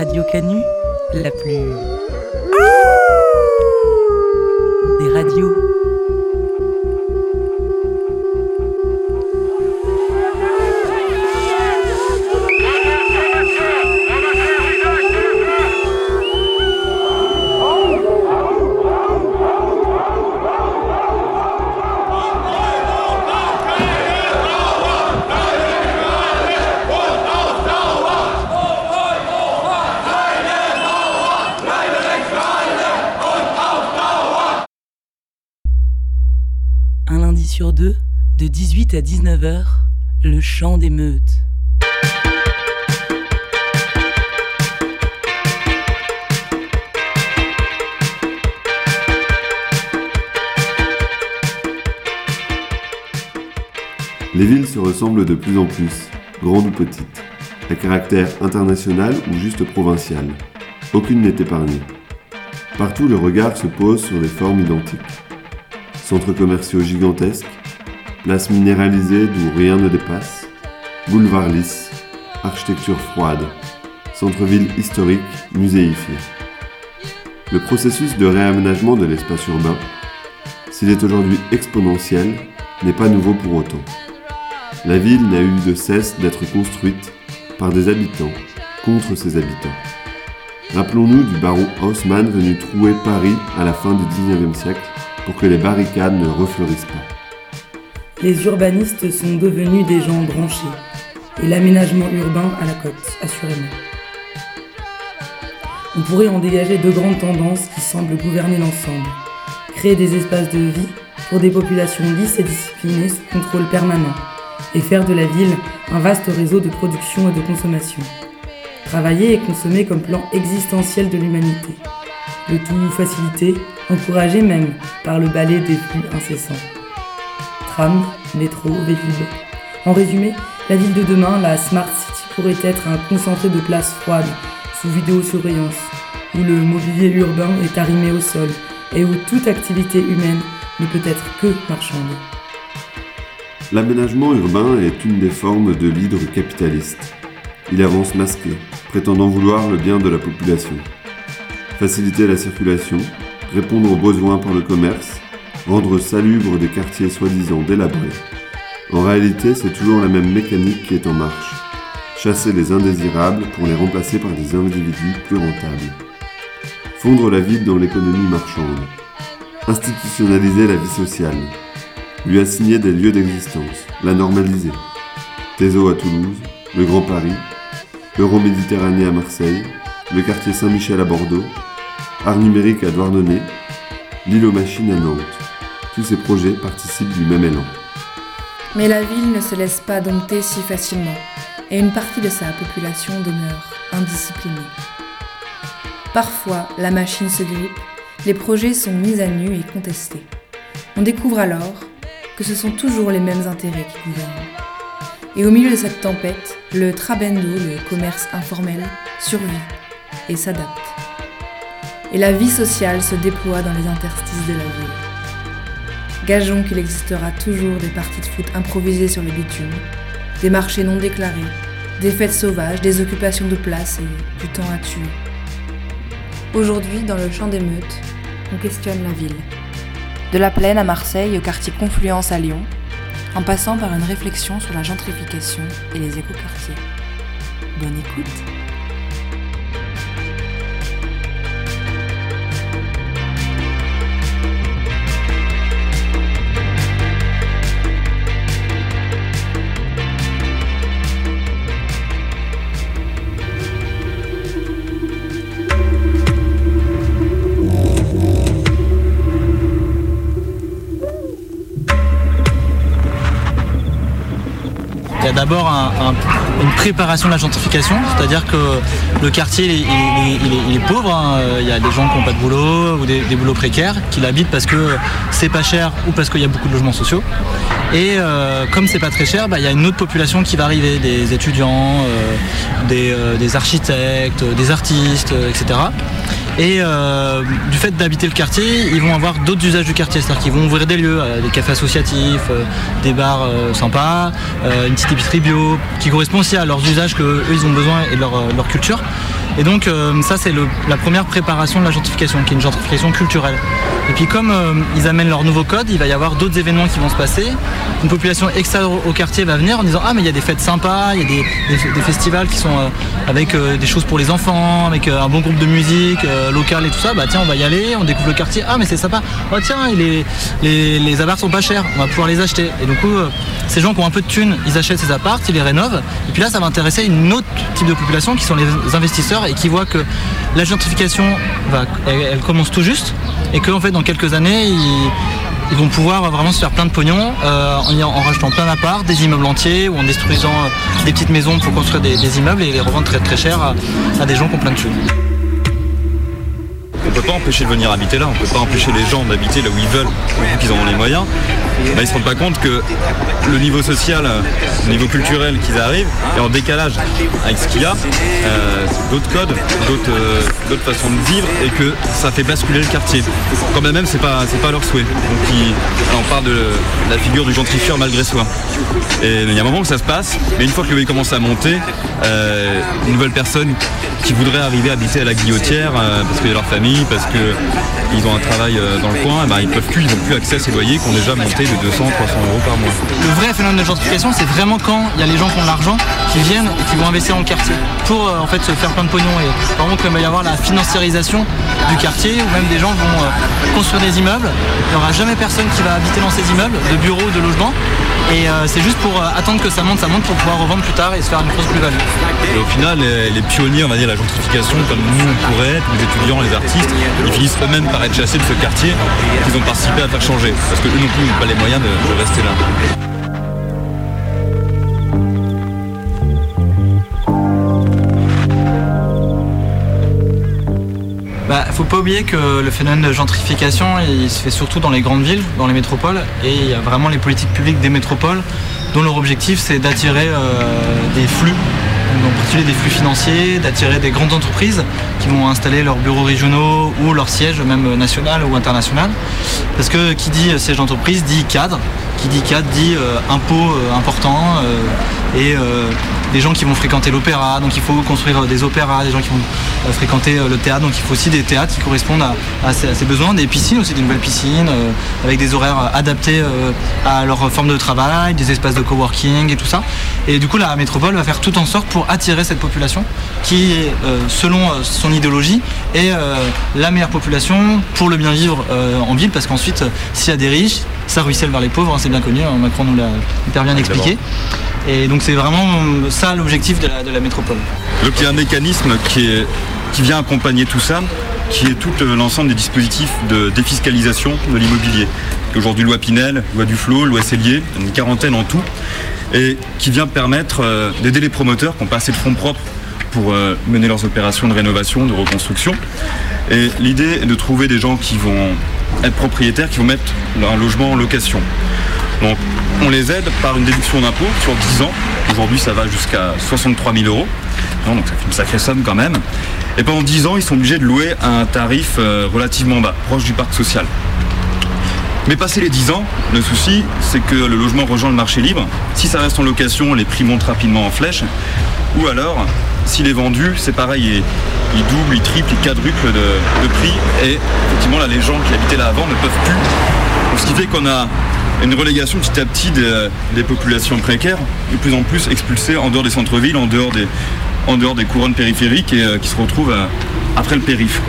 Radio Canu, la plus. des radios. 18 à 19h, le chant des meutes. Les villes se ressemblent de plus en plus, grandes ou petites, à caractère international ou juste provincial. Aucune n'est épargnée. Partout le regard se pose sur des formes identiques. Centres commerciaux gigantesques, places minéralisées d'où rien ne dépasse, boulevards lisses, architecture froide, centre-ville historique muséifié. Le processus de réaménagement de l'espace urbain, s'il est aujourd'hui exponentiel, n'est pas nouveau pour autant. La ville n'a eu de cesse d'être construite par des habitants contre ses habitants. Rappelons-nous du baron Haussmann venu trouer Paris à la fin du XIXe siècle pour que les barricades ne refleurissent pas. Les urbanistes sont devenus des gens branchés, et l'aménagement urbain à la cote, assurément. On pourrait en dégager deux grandes tendances qui semblent gouverner l'ensemble. Créer des espaces de vie pour des populations lisses et disciplinées sous contrôle permanent, et faire de la ville un vaste réseau de production et de consommation. Travailler et consommer comme plan existentiel de l'humanité. Le tout facilité, encouragé même par le balai des flux incessants. Tram, métro. En résumé, la ville de demain, la Smart City, pourrait être un concentré de places froides, sous vidéosurveillance, où le mobilier urbain est arrimé au sol et où toute activité humaine ne peut être que marchande. L'aménagement urbain est une des formes de l'hydre capitaliste. Il avance masqué, prétendant vouloir le bien de la population. Faciliter la circulation, répondre aux besoins par le commerce, rendre salubres des quartiers soi-disant délabrés. En réalité, c'est toujours la même mécanique qui est en marche. Chasser les indésirables pour les remplacer par des individus plus rentables. Fondre la ville dans l'économie marchande. Institutionnaliser la vie sociale. Lui assigner des lieux d'existence, la normaliser. Théso à Toulouse, le Grand Paris, l'Euroméditerranée à Marseille, le quartier Saint-Michel à Bordeaux, Art numérique à Douarnenez, l'île aux machines à Nantes. Tous ces projets participent du même élan. Mais la ville ne se laisse pas dompter si facilement, et une partie de sa population demeure indisciplinée. Parfois, la machine se grippe, les projets sont mis à nu et contestés. On découvre alors que ce sont toujours les mêmes intérêts qui gouvernent. Et au milieu de cette tempête, le trabendo, le commerce informel, survit et s'adapte. Et la vie sociale se déploie dans les interstices de la ville. Gageons qu'il existera toujours des parties de foot improvisées sur le bitume, des marchés non déclarés, des fêtes sauvages, des occupations de place et du temps à tuer. Aujourd'hui, dans le champ des meutes, on questionne la ville. De la plaine à Marseille au quartier Confluence à Lyon, en passant par une réflexion sur la gentrification et les écoquartiers. Bonne écoute d'abord un- un- une préparation de la gentrification, c'est-à-dire que le quartier il, est- pauvre, hein. il y a des gens qui n'ont pas de boulot ou des, des boulots précaires, qui l'habitent parce que c'est pas cher ou parce qu'il y a beaucoup de logements sociaux. Et euh, comme c'est pas très cher, bah, il y a une autre population qui va arriver, des étudiants, euh, des, euh, des architectes, des artistes, euh, etc. Et euh, du fait d'habiter le quartier, ils vont avoir d'autres usages du quartier, c'est-à-dire qu'ils vont ouvrir des lieux, euh, des cafés associatifs, euh, des bars sympas, une petite épicerie bio, qui correspond aussi à leurs usages qu'eux ils ont besoin et leur, leur culture. Et donc ça c'est la première préparation de la gentrification, qui est une gentrification culturelle. Et puis comme ils amènent leur nouveau code, il va y avoir d'autres événements qui vont se passer. Une population extérieure au quartier va venir en disant ah mais il y a des fêtes sympas, il y a des, festivals qui sont avec des choses pour les enfants, avec un bon groupe de musique local et tout ça. Bah tiens on va y aller, on découvre le quartier. Ah mais c'est sympa. Oh tiens les, les, les sont pas chers, on va pouvoir les acheter. Et du coup ces gens qui ont un peu de thunes, ils achètent ces apparts, ils les rénovent. Et puis là, ça va intéresser une autre type de population qui sont les investisseurs et qui voient que la gentrification, va, elle, commence tout juste et qu'en fait, dans quelques années, ils, vont pouvoir vraiment se faire plein de pognon euh, en, rachetant plein d'apparts, des immeubles entiers ou en détruisant euh, des petites maisons pour construire des, immeubles et les revendre très très cher à, des gens qui ont plein de thunes. Peut pas empêcher de venir habiter là, on peut pas empêcher les gens d'habiter là où ils veulent, qu'ils en ont les moyens. Bah, ils ne se rendent pas compte que le niveau social, le niveau culturel qu'ils arrivent est en décalage avec ce qu'il y a, euh, d'autres codes, euh, d'autres façons de vivre et que ça fait basculer le quartier. Quand même, c'est pas, pas leur souhait. Donc on parle de la figure du gentrifieur malgré soi. Et il y a un moment où ça se passe, mais une fois que le commence à monter, euh, une nouvelle personne qui voudrait arriver à habiter à la guillotière parce qu'il y a leur famille, parce qu'ils ont un travail euh, dans le coin, bah, ils peuvent plus, ils n'ont plus accès à ces loyers qui ont déjà monté de 200, 300 euros par mois. Le vrai phénomène de gentrification, c'est vraiment quand il y a les gens qui ont de l'argent, qui viennent et qui vont investir dans le quartier pour euh, en fait se faire plein de pognon. Et vraiment qu'il va y avoir la financiarisation du quartier où même des gens vont euh, construire des immeubles. Il n'y aura jamais personne qui va habiter dans ces immeubles, de bureaux, de logements. Et c'est juste pour attendre que ça monte, ça monte pour pouvoir revendre plus tard et se faire une grosse plus-value. Et au final, les, pionniers, on va dire, la gentrification, comme nous on pourrait être, les étudiants, les artistes, ils finissent eux-mêmes par être chassés de ce quartier qu'ils ont participé à faire changer. Parce que eux non plus n'ont pas les moyens de, rester là. Bah, faut pas oublier que le phénomène de gentrification, se fait surtout dans les grandes villes, dans les métropoles, et il y a vraiment les politiques publiques des métropoles dont leur objectif c'est d'attirer euh, des flux en particulier des flux financiers, d'attirer des grandes entreprises qui vont installer leurs bureaux régionaux ou leurs sièges, même national ou international. Parce que qui dit siège d'entreprise dit cadre, qui dit cadre dit euh, impôts euh, importants euh, et des gens qui vont fréquenter l'opéra, donc il faut construire des opéras, des gens qui vont fréquenter le théâtre, donc il faut aussi des théâtres qui correspondent à, ces, besoins, des piscines aussi, des nouvelles piscines, avec des horaires adaptés à leur forme de travail, des espaces de coworking et tout ça. Et du coup la métropole va faire tout en sorte pour attirer cette population qui, selon son idéologie, est la meilleure population pour le bien vivre en ville, parce qu'ensuite, s'il y a des riches, ça ruisselle vers les pauvres, hein, c'est bien connu, hein, Macron nous l'a hyper bien expliqué. Et donc c'est vraiment ça l'objectif de la, métropole. Donc il y a un mécanisme qui, est, qui vient accompagner tout ça, qui est tout l'ensemble des dispositifs de défiscalisation de l'immobilier. Aujourd'hui loi Pinel, loi Duflo, loi Cellier, une quarantaine en tout, et qui vient permettre euh, d'aider les promoteurs qui ont pas assez de fonds propres pour euh, mener leurs opérations de rénovation, de reconstruction. Et l'idée est de trouver des gens qui vont être propriétaires, qui vont mettre leur logement en location. Donc on les aide par une déduction d'impôt sur 10 ans. Aujourd'hui ça va jusqu'à 63 000 euros. Donc ça fait une sacrée somme quand même. Et pendant 10 ans ils sont obligés de louer à un tarif euh, relativement bas, proche du parc social. Mais passé les 10 ans, le souci, c'est que le logement rejoint le marché libre. Si ça reste en location, les prix montent rapidement en flèche. Ou alors, s'il est vendu, c'est pareil, il, double, il triple, il quadruple de, prix. Et effectivement, là, les gens qui habitaient là avant ne peuvent plus. Ce qui fait qu'on a une relégation petit à petit des, populations précaires, de plus en plus expulsées en dehors des centres-villes, en dehors des, en dehors des couronnes périphériques et euh, qui se retrouvent euh, après le périph.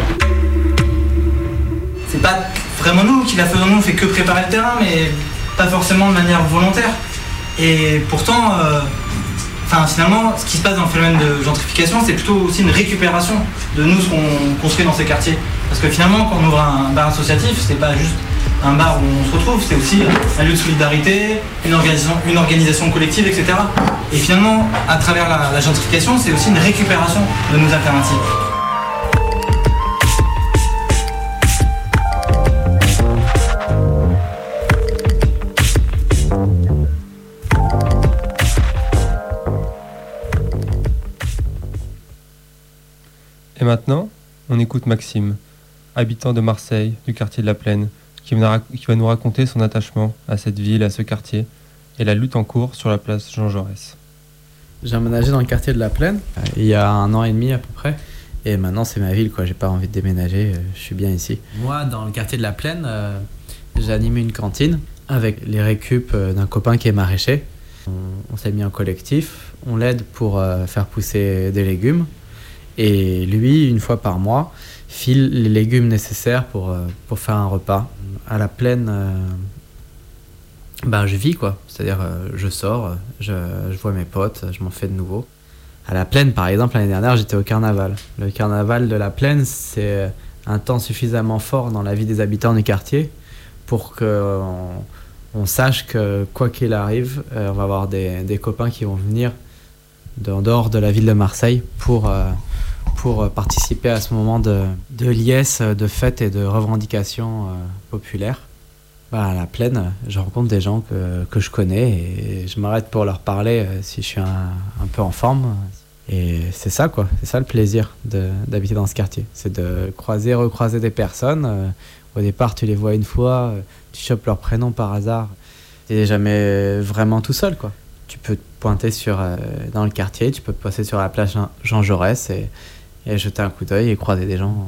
C'est pas vraiment nous qui la faisons, nous on fait que préparer le terrain, mais pas forcément de manière volontaire. Et pourtant, euh, Enfin, finalement, ce qui se passe dans le phénomène de gentrification, c'est plutôt aussi une récupération de nous, ce qu'on construit dans ces quartiers. Parce que finalement, quand on ouvre un bar associatif, c'est pas juste un bar où on se retrouve, c'est aussi un lieu de solidarité, une organisation, collective, etc. Et finalement, à travers la gentrification, c'est aussi une récupération de nos alternatives. Maintenant, on écoute Maxime, habitant de Marseille, du quartier de la Plaine, qui va, nous raconter son attachement à cette ville, à ce quartier, et la lutte en cours sur la place Jean Jaurès. J'ai emménagé dans le quartier de la Plaine euh, il y a un an et demi à peu près. Et maintenant, c'est ma ville, quoi. J'ai pas envie de déménager, je suis bien ici. Moi, dans le quartier de la Plaine, j'ai animé une cantine avec les récup d'un copain qui est maraîcher. On, s'est mis en collectif, on l'aide pour faire pousser des légumes. Et lui, une fois par mois, file les légumes nécessaires pour, pour faire un repas. À la plaine, ben, je vis quoi. C'est-à-dire, euh, je sors, je, vois mes potes, je m'en fais de nouveau. À la plaine, par exemple, l'année dernière, j'étais au carnaval. Le carnaval de la plaine, c'est un temps suffisamment fort dans la vie des habitants du quartier pour qu'on on sache que, quoi qu'il arrive, euh, on va avoir des, des, copains qui vont venir en dehors de la ville de Marseille pour, euh, pour participer à ce moment de, liesse, de fête et de revendication populaire bah, à la plaine, je rencontre des gens que, que je connais et je m'arrête pour leur parler euh, si je suis un, peu en forme. Et c'est ça, quoi. C'est ça le plaisir d'habiter dans ce quartier. C'est de croiser, recroiser des personnes. Euh, au départ, tu les vois une fois, euh, tu chopes leur prénom par hasard. Tu n'es jamais vraiment tout seul, quoi. Tu peux te pointer sur, dans le quartier, tu peux te passer sur la plage Jean Jaurès et, et jeter un coup d'œil et croiser des gens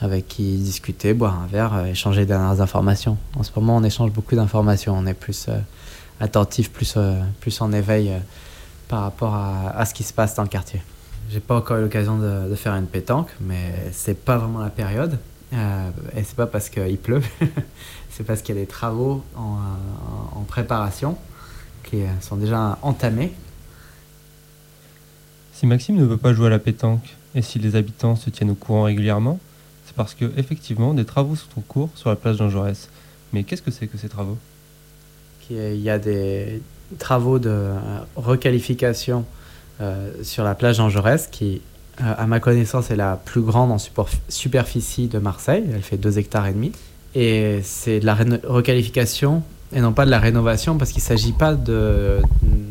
avec qui discuter, boire un verre, euh, échanger des dernières informations. En ce moment, on échange beaucoup d'informations, on est plus euh, attentif, plus, euh, plus en éveil par rapport à, à, ce qui se passe dans le quartier. J'ai pas encore eu l'occasion de, de, faire une pétanque, mais c'est pas vraiment la période. et c'est pas parce qu'il pleut, c'est parce qu'il y a des travaux en, en, préparation qui sont déjà entamés. Si Maxime ne veut pas jouer à la pétanque, et si les habitants se tiennent au courant régulièrement, parce que effectivement des travaux sont en cours sur la place Jean Jaurès. Mais qu'est-ce que c'est que ces travaux? Il y a des travaux de requalification euh, sur la plage Jean Jaurès qui, euh, à ma connaissance, est la plus grande en superficie de Marseille. Elle fait 2 hectares et demi. Et c'est de la requalification et non pas de la rénovation parce qu'il ne s'agit pas de,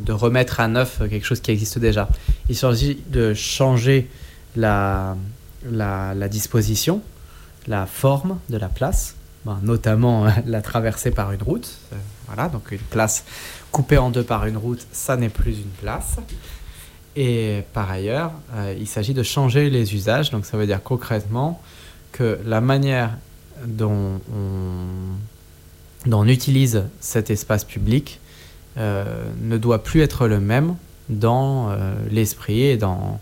de, remettre à neuf quelque chose qui existe déjà. Il s'agit de changer la, la, disposition la forme de la place, ben, notamment la traversée par une route. Euh, voilà, donc une place coupée en deux par une route, ça n'est plus une place. Et par ailleurs, euh, il s'agit de changer les usages. Donc ça veut dire concrètement que la manière dont on, utilise cet espace public euh, ne doit plus être le même dans euh, l'esprit et dans,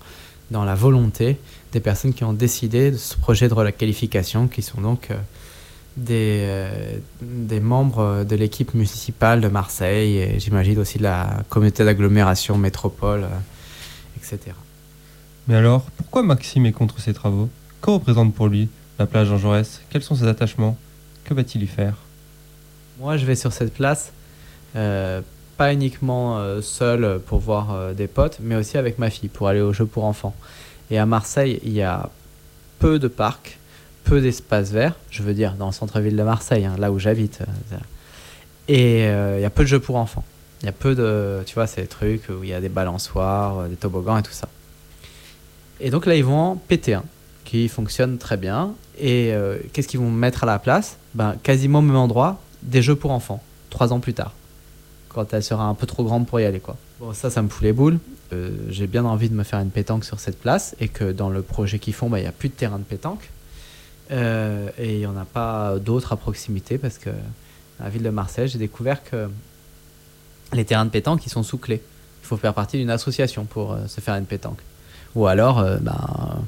dans la volonté des personnes qui ont décidé de ce projet de requalification, qui sont donc euh, des, euh, des membres de l'équipe municipale de Marseille et j'imagine aussi de la communauté d'agglomération métropole, euh, etc. Mais alors, pourquoi Maxime est contre ces travaux? Que représente pour lui la plage Jean Jaurès? Quels sont ses attachements? Que va-t-il y faire? Moi, je vais sur cette place, euh, pas uniquement euh, seul pour voir euh, des potes, mais aussi avec ma fille, pour aller au jeu pour enfants. Et à Marseille, il y a peu de parcs, peu d'espaces verts, je veux dire dans le centre-ville de Marseille, hein, là où j'habite. Et euh, il y a peu de jeux pour enfants. Il y a peu de, tu vois, ces trucs où il y a des balançoires, euh, des toboggans et tout ça. Et donc là, ils vont en péter un qui fonctionne très bien. Et euh, qu'est-ce qu'ils vont mettre à la place? Ben, Quasiment au même endroit, des jeux pour enfants, trois ans plus tard, quand elle sera un peu trop grande pour y aller. Quoi. Bon, ça, ça me fout les boules. Euh, j'ai bien envie de me faire une pétanque sur cette place et que dans le projet qu'ils font, bah, il n'y a plus de terrain de pétanque. Euh, et il n'y en a pas d'autres à proximité parce que la ville de Marseille, j'ai découvert que les terrains de pétanque, ils sont sous clé. Il faut faire partie d'une association pour euh, se faire une pétanque. Ou alors, ben,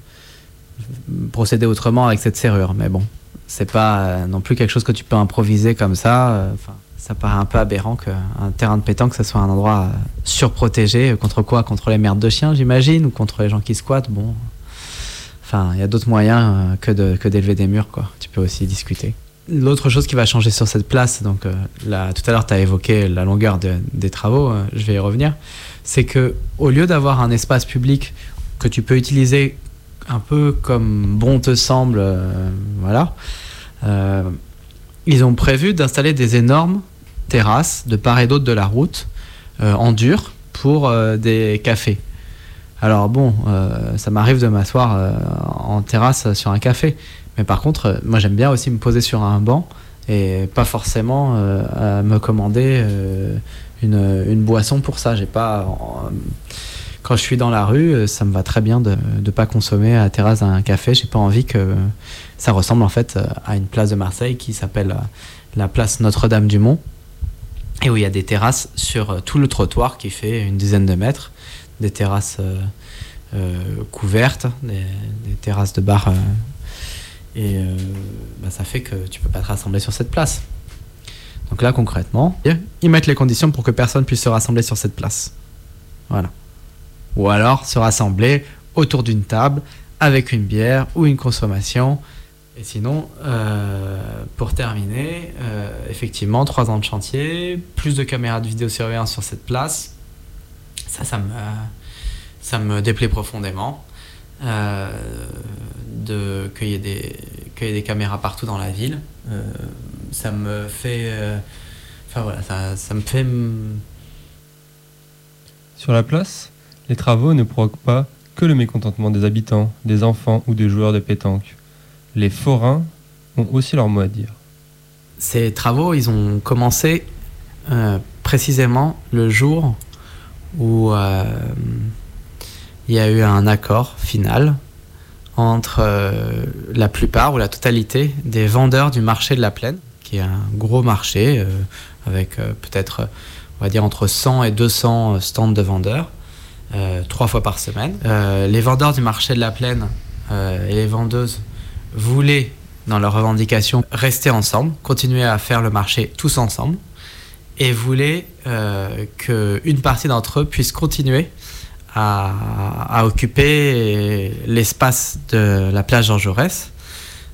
procéder autrement avec cette serrure. Mais bon, c'est pas non plus quelque chose que tu peux improviser comme ça. Ça paraît un peu aberrant qu'un terrain de pétanque, ça soit un endroit euh, surprotégé. Contre quoi? Contre les merdes de chiens, j'imagine, ou contre les gens qui squattent? Bon, enfin, il y a d'autres moyens euh, que que d'élever des murs, quoi. Tu peux aussi discuter. L'autre chose qui va changer sur cette place, donc euh, là, tout à l'heure, tu as évoqué la longueur de, des travaux, euh, je vais y revenir, c'est que au lieu d'avoir un espace public que tu peux utiliser un peu comme bon te semble, euh, voilà, ils ont prévu d'installer des énormes terrasses de part et d'autre de la route euh, en dur pour euh, des cafés. Alors bon, euh, ça m'arrive de m'asseoir en terrasse sur un café, mais par contre, moi j'aime bien aussi me poser sur un banc et pas forcément me commander une, une, boisson pour ça. J'ai pas quand je suis dans la rue, ça me va très bien de ne pas consommer à la terrasse d'un café. J'ai pas envie que ça ressemble en fait à une place de Marseille qui s'appelle la place Notre-Dame-du-Mont et où il y a des terrasses sur tout le trottoir qui fait une dizaine de mètres, des terrasses couvertes, des, terrasses de bar et euh, bah, ça fait que tu peux pas te rassembler sur cette place. Donc là, concrètement, ils mettent les conditions pour que personne puisse se rassembler sur cette place. Voilà. Ou alors se rassembler autour d'une table avec une bière ou une consommation. Et sinon, euh, pour terminer, euh, effectivement, trois ans de chantier, plus de caméras de vidéosurveillance sur cette place. Ça, ça me, ça me déplaît profondément. Euh, de qu'il y, ait des, caméras partout dans la ville. Euh, ça me fait. Enfin voilà, ça, ça me fait. Sur la place, les travaux ne provoquent pas que le mécontentement des habitants, des enfants ou des joueurs de pétanque. Les forains ont aussi leur mot à dire. Ces travaux, ils ont commencé précisément le jour où il y a eu un accord final entre euh, la plupart ou la totalité des vendeurs du marché de la plaine, qui est un gros marché euh, avec euh, peut-être, on va dire, entre 100 et 200 stands de vendeurs, trois fois par semaine. les vendeurs du marché de la plaine et les vendeuses voulaient, dans leurs revendications, rester ensemble, continuer à faire le marché tous ensemble, et voulaient qu'une partie d'entre eux puisse continuer à, occuper l'espace de la plage Jean Jaurès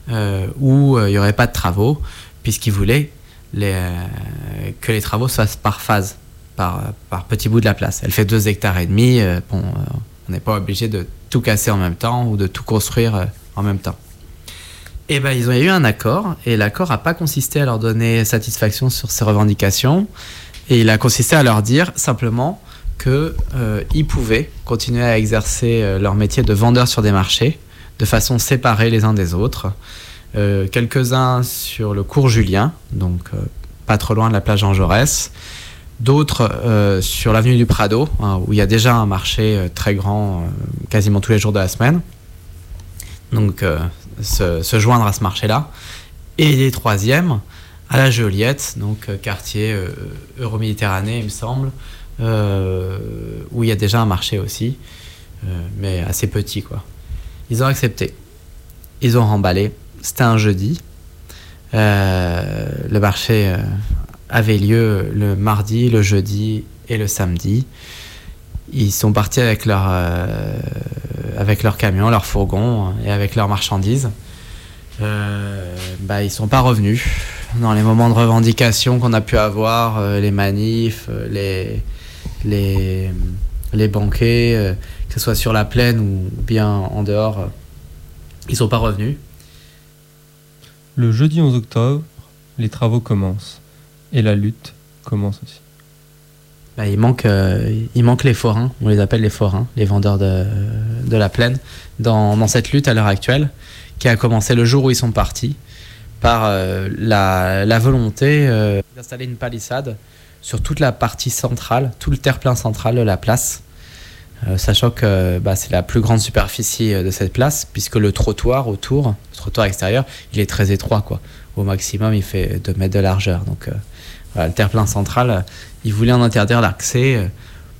euh, où euh, il n'y aurait pas de travaux, puisqu'ils voulaient euh, que les travaux se fassent par phase, par, par petit bout de la place. Elle fait 2 hectares et demi, bon, on n'est pas obligé de tout casser en même temps ou de tout construire en même temps. Et eh ben, ils ont eu un accord, et l'accord n'a pas consisté à leur donner satisfaction sur ces revendications, et il a consisté à leur dire simplement qu'ils euh, pouvaient continuer à exercer euh, leur métier de vendeur sur des marchés de façon séparée les uns des autres. Euh, quelques-uns sur le cours Julien, donc pas trop loin de la plage Jean Jaurès. D'autres sur l'avenue du Prado, hein, où il y a déjà un marché très grand quasiment tous les jours de la semaine. Donc se, joindre à ce marché-là. Et les troisièmes à la Joliette, donc quartier euro-méditerranée, il me semble, euh, où il y a déjà un marché aussi, euh, mais assez petit quoi. Ils ont accepté. Ils ont remballé. C'était un jeudi. Euh, le marché avait lieu le mardi, le jeudi et le samedi. Ils sont partis avec leur, avec leur camion, leur fourgon et avec leurs marchandises. Euh, bah, ils sont pas revenus dans les moments de revendication qu'on a pu avoir, les manifs, les, les, les banquets, euh, que ce soit sur la plaine ou bien en dehors, euh, ils sont pas revenus. Le jeudi 11 octobre, les travaux commencent et la lutte commence aussi. Bah, il, manque, euh, il manque les forains, on les appelle les forains, les vendeurs de, la plaine, dans, cette lutte à l'heure actuelle, qui a commencé le jour où ils sont partis, par la, la, volonté d'installer une palissade sur toute la partie centrale, tout le terre-plein central de la place. Euh, sachant que bah, c'est la plus grande superficie euh, de cette place, puisque le trottoir autour, le trottoir extérieur, il est très étroit. Quoi. Au maximum, il fait 2 mètres de largeur. Euh, le terre-plein central, il voulait en interdire l'accès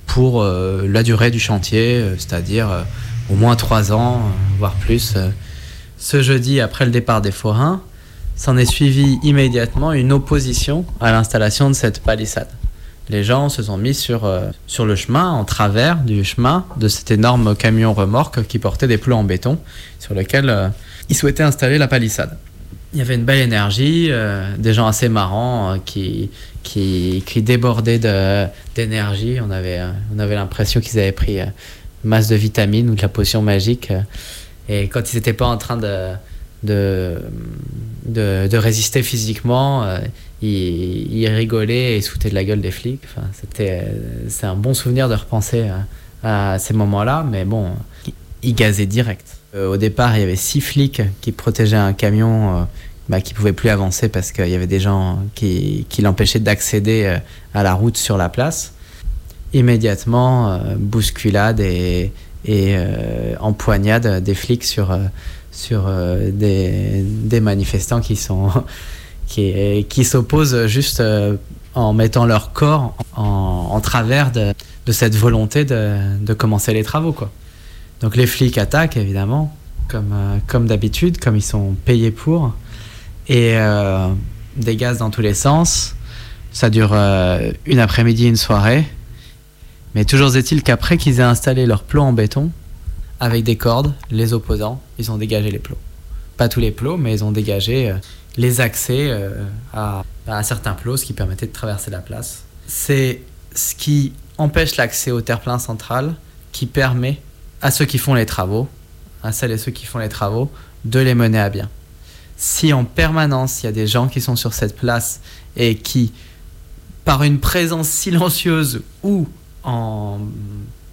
pour la durée du chantier, c'est-à-dire au moins 3 ans, voire plus. Ce jeudi, après le départ des forains, S'en est suivi immédiatement une opposition à l'installation de cette palissade. Les gens se sont mis sur, euh, sur le chemin, en travers du chemin de cet énorme camion remorque qui portait des plots en béton sur lequel euh, ils souhaitaient installer la palissade. Il y avait une belle énergie, euh, des gens assez marrants qui, qui, qui débordaient d'énergie. On avait, on avait l'impression qu'ils avaient pris masse de vitamines ou de la potion magique. et quand ils n'étaient pas en train de, de, de, résister physiquement. Euh, il, rigolait et sautait de la gueule des flics. Enfin, c'était, c'est un bon souvenir de repenser à, ces moments-là, mais bon, il gazait direct. Euh, au départ, il y avait six flics qui protégeaient un camion euh, bah, qui pouvait plus avancer parce qu'il y avait des gens qui, l'empêchaient d'accéder à la route sur la place. immédiatement bousculade et, et empoignade des flics sur, sur des, manifestants qui sont qui, qui s'opposent juste en mettant leur corps en, en travers de, de, cette volonté de, de, commencer les travaux. Quoi. Donc les flics attaquent évidemment, comme, euh, comme d'habitude, comme ils sont payés pour, et euh, des gaz dans tous les sens. Ça dure euh, une après-midi, une soirée. Mais toujours est-il qu'après qu'ils aient installé leur plot en béton, avec des cordes, les opposants, ils ont dégagé les plots. Pas tous les plots, mais ils ont dégagé les accès à, à certains plots, ce qui permettait de traverser la place. C'est ce qui empêche l'accès au terre-plein central, qui permet à ceux qui font les travaux, à celles et ceux qui font les travaux, de les mener à bien. Si en permanence il y a des gens qui sont sur cette place et qui, par une présence silencieuse ou en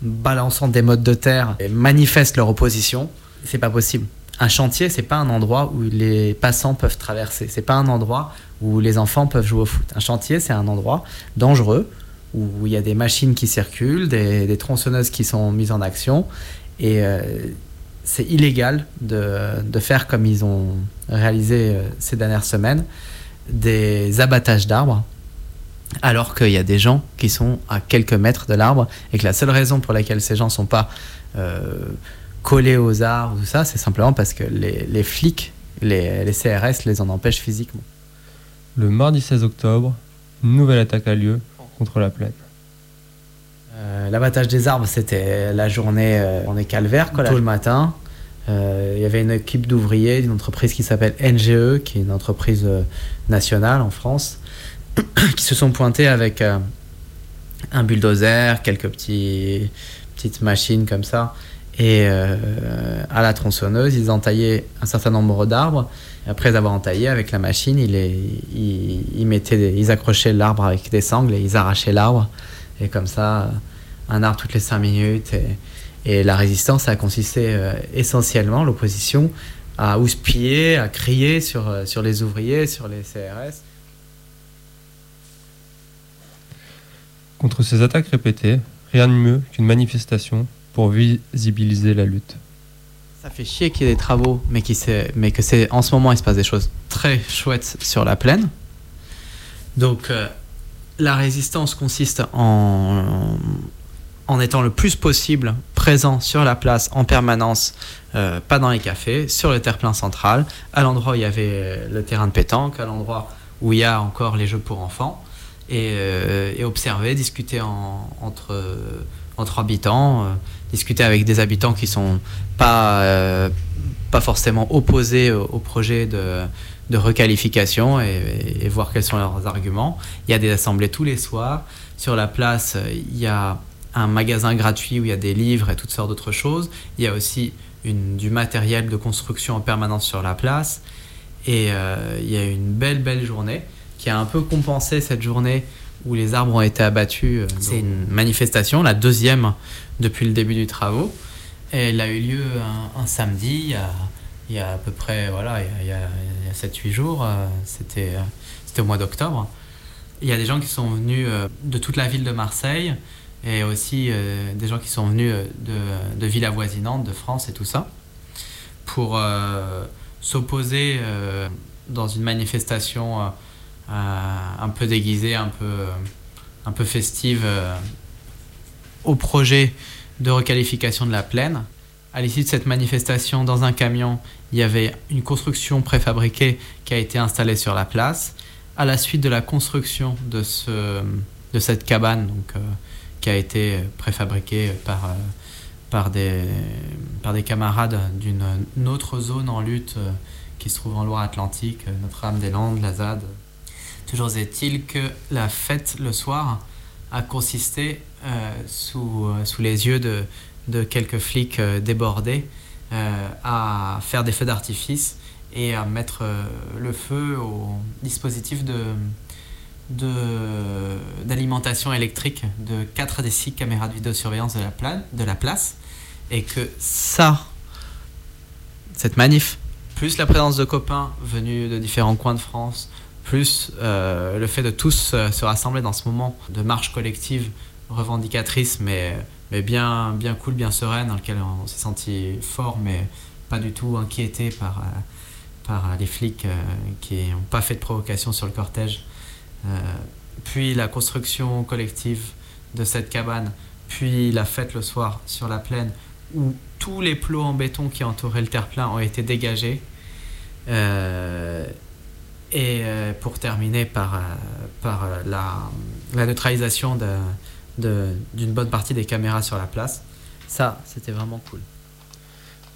balançant des modes de terre, manifestent leur opposition, c'est pas possible. Un chantier, c'est pas un endroit où les passants peuvent traverser. C'est pas un endroit où les enfants peuvent jouer au foot. Un chantier, c'est un endroit dangereux où il y a des machines qui circulent, des, tronçonneuses qui sont mises en action. Et euh, c'est illégal de, de, faire comme ils ont réalisé euh, ces dernières semaines, des abattages d'arbres, alors qu'il y a des gens qui sont à quelques mètres de l'arbre et que la seule raison pour laquelle ces gens ne sont pas euh, collés aux arbres, tout ça, c'est simplement parce que les, les flics, les, les CRS les en empêchent physiquement. Le mardi 16 octobre, une nouvelle attaque a lieu contre la plaine. Euh, l'abattage des arbres, c'était la journée, on est calvaire, quoi, tôt le matin. Euh, il y avait une équipe d'ouvriers d'une entreprise qui s'appelle NGE, qui est une entreprise euh, nationale en France, qui se sont pointés avec un bulldozer, quelques petits, petites machines comme ça, et à la tronçonneuse, ils entaillaient un certain nombre d'arbres. Après avoir entaillé avec la machine, ils, ils, ils, mettaient ils accrochaient l'arbre avec des sangles et ils arrachaient l'arbre. Et comme ça, un arbre toutes les 5 minutes. Et, et la résistance a consisté euh, essentiellement, l'opposition, à houspiller, à crier sur, euh, sur les ouvriers, sur les CRS. Contre ces attaques répétées, rien de mieux qu'une manifestation pour visibiliser la lutte. Ça fait chier qu'il y ait des travaux, mais, qui mais que c'est en ce moment il se passe des choses très chouettes sur la plaine. Donc euh, la résistance consiste en, en étant le plus possible présent sur la place en permanence, euh, pas dans les cafés, sur le terre-plein central, à l'endroit où il y avait le terrain de pétanque, à l'endroit où il y a encore les jeux pour enfants, et, euh, observer, discuter entre, entre habitants, euh, discuter avec des habitants qui sont pas, pas forcément opposés au, projet de, de requalification et, et, voir quels sont leurs arguments. Il y a des assemblées tous les soirs. Sur la place, il y a un magasin gratuit où il y a des livres et toutes sortes d'autres choses. Il y a aussi une, du matériel de construction en permanence sur la place. Et euh, il y a une belle, belle journée qui a un peu compensé cette journée où les arbres ont été abattus. C'est une manifestation, la deuxième depuis le début du travaux. Et elle a eu lieu un, samedi, il y, a, il y, a, à peu près, voilà, il y a, a 7-8 jours, euh, c'était au mois d'octobre. Il y a des gens qui sont venus euh, de toute la ville de Marseille, et aussi euh, des gens qui sont venus euh, de, villes avoisinantes, de France et tout ça, pour euh, s'opposer dans une manifestation un peu déguisée, un peu, festive au projet de requalification de la plaine. À l'issue de cette manifestation, dans un camion, il y avait une construction préfabriquée qui a été installée sur la place. À la suite de la construction de, de cette cabane, donc qui a été préfabriqué par, euh, par, des, par des camarades d'une autre zone en lutte euh, qui se trouve en Loire-Atlantique, euh, Notre-Dame-des-Landes, la ZAD. Toujours est-il que la fête le soir a consisté sous, sous les yeux de, de quelques flics débordés à faire des feux d'artifice et à mettre le feu au dispositif de, d'alimentation électrique de 4 des 6 caméras de vidéosurveillance de la, place et que ça, cette manif, plus la présence de copains venus de différents coins de France, plus euh, le fait de tous euh, se rassembler dans ce moment de marche collective revendicatrice, mais, mais bien, bien cool, bien sereine, dans lequel on s'est senti fort, mais pas du tout inquiété par, par les flics qui n'ont pas fait de provocation sur le cortège. Puis la construction collective de cette cabane, puis la fête le soir sur la plaine, où tous les plots en béton qui entouraient le terre-plein ont été dégagés. Euh, et euh, pour terminer par, euh, par la, la neutralisation d'une bonne partie des caméras sur la place. Ça, c'était vraiment cool.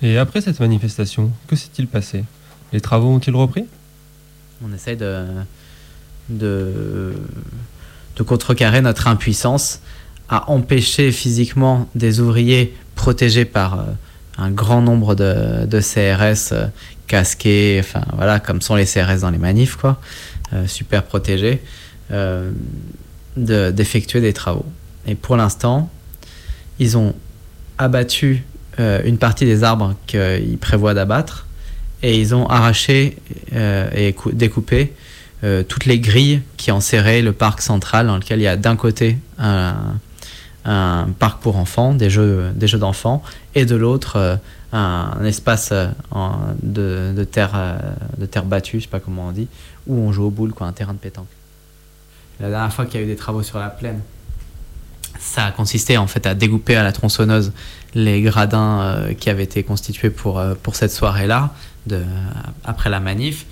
Et après cette manifestation, que s'est-il passé? Les travaux ont-ils repris? On essaye de, de, contrecarrer notre impuissance à empêcher physiquement des ouvriers protégés par un grand nombre de, CRS casqués, enfin voilà, comme sont les CRS dans les manifs, quoi, euh, super protégés, euh, d'effectuer des travaux. Et pour l'instant, ils ont abattu euh, une partie des arbres qu'ils prévoient d'abattre et ils ont arraché et découpé toutes les grilles qui enserraient le parc central dans lequel il y a d'un côté un, parc pour enfants, des jeux, des jeux d'enfants, et de l'autre un, espace euh, de, terre, euh, de terre battue, je sais pas comment on dit, où on joue au boule, quoi, un terrain de pétanque. La dernière fois qu'il y a eu des travaux sur la plaine, ça a consisté en fait à découper à la tronçonneuse les gradins euh, qui avaient été constitués pour, pour cette soirée-là, après la manif,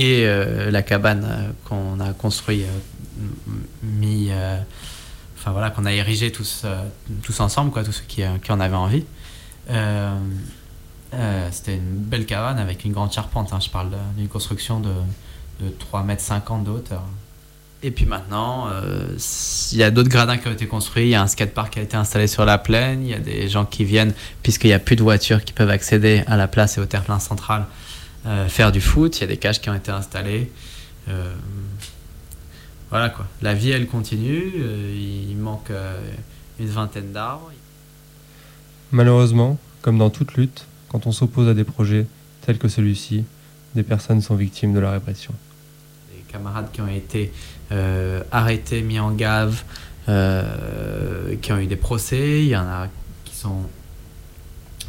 et la cabane qu'on a construit, mis, enfin voilà, qu'on a érigé tous, tous ensemble, quoi, tous ceux qui, en avaient envie. Euh, c'était une belle cabane avec une grande charpente. Hein. Je parle d'une construction de, de 3,50 mètres de hauteur. Et puis maintenant, euh, il y a d'autres gradins qui ont été construits. Il y a un skatepark qui a été installé sur la plaine. Il y a des gens qui viennent, puisqu'il n'y a plus de voitures qui peuvent accéder à la place et au terre-plein central, euh, faire du foot. Il y a des cages qui ont été installées. voilà quoi. La vie, elle continue. il manque une vingtaine d'arbres. Malheureusement, comme dans toute lutte, quand on s'oppose à des projets tels que celui-ci, des personnes sont victimes de la répression. Des camarades qui ont été euh, arrêtés, mis en gave, euh, qui ont eu des procès, il y en a qui sont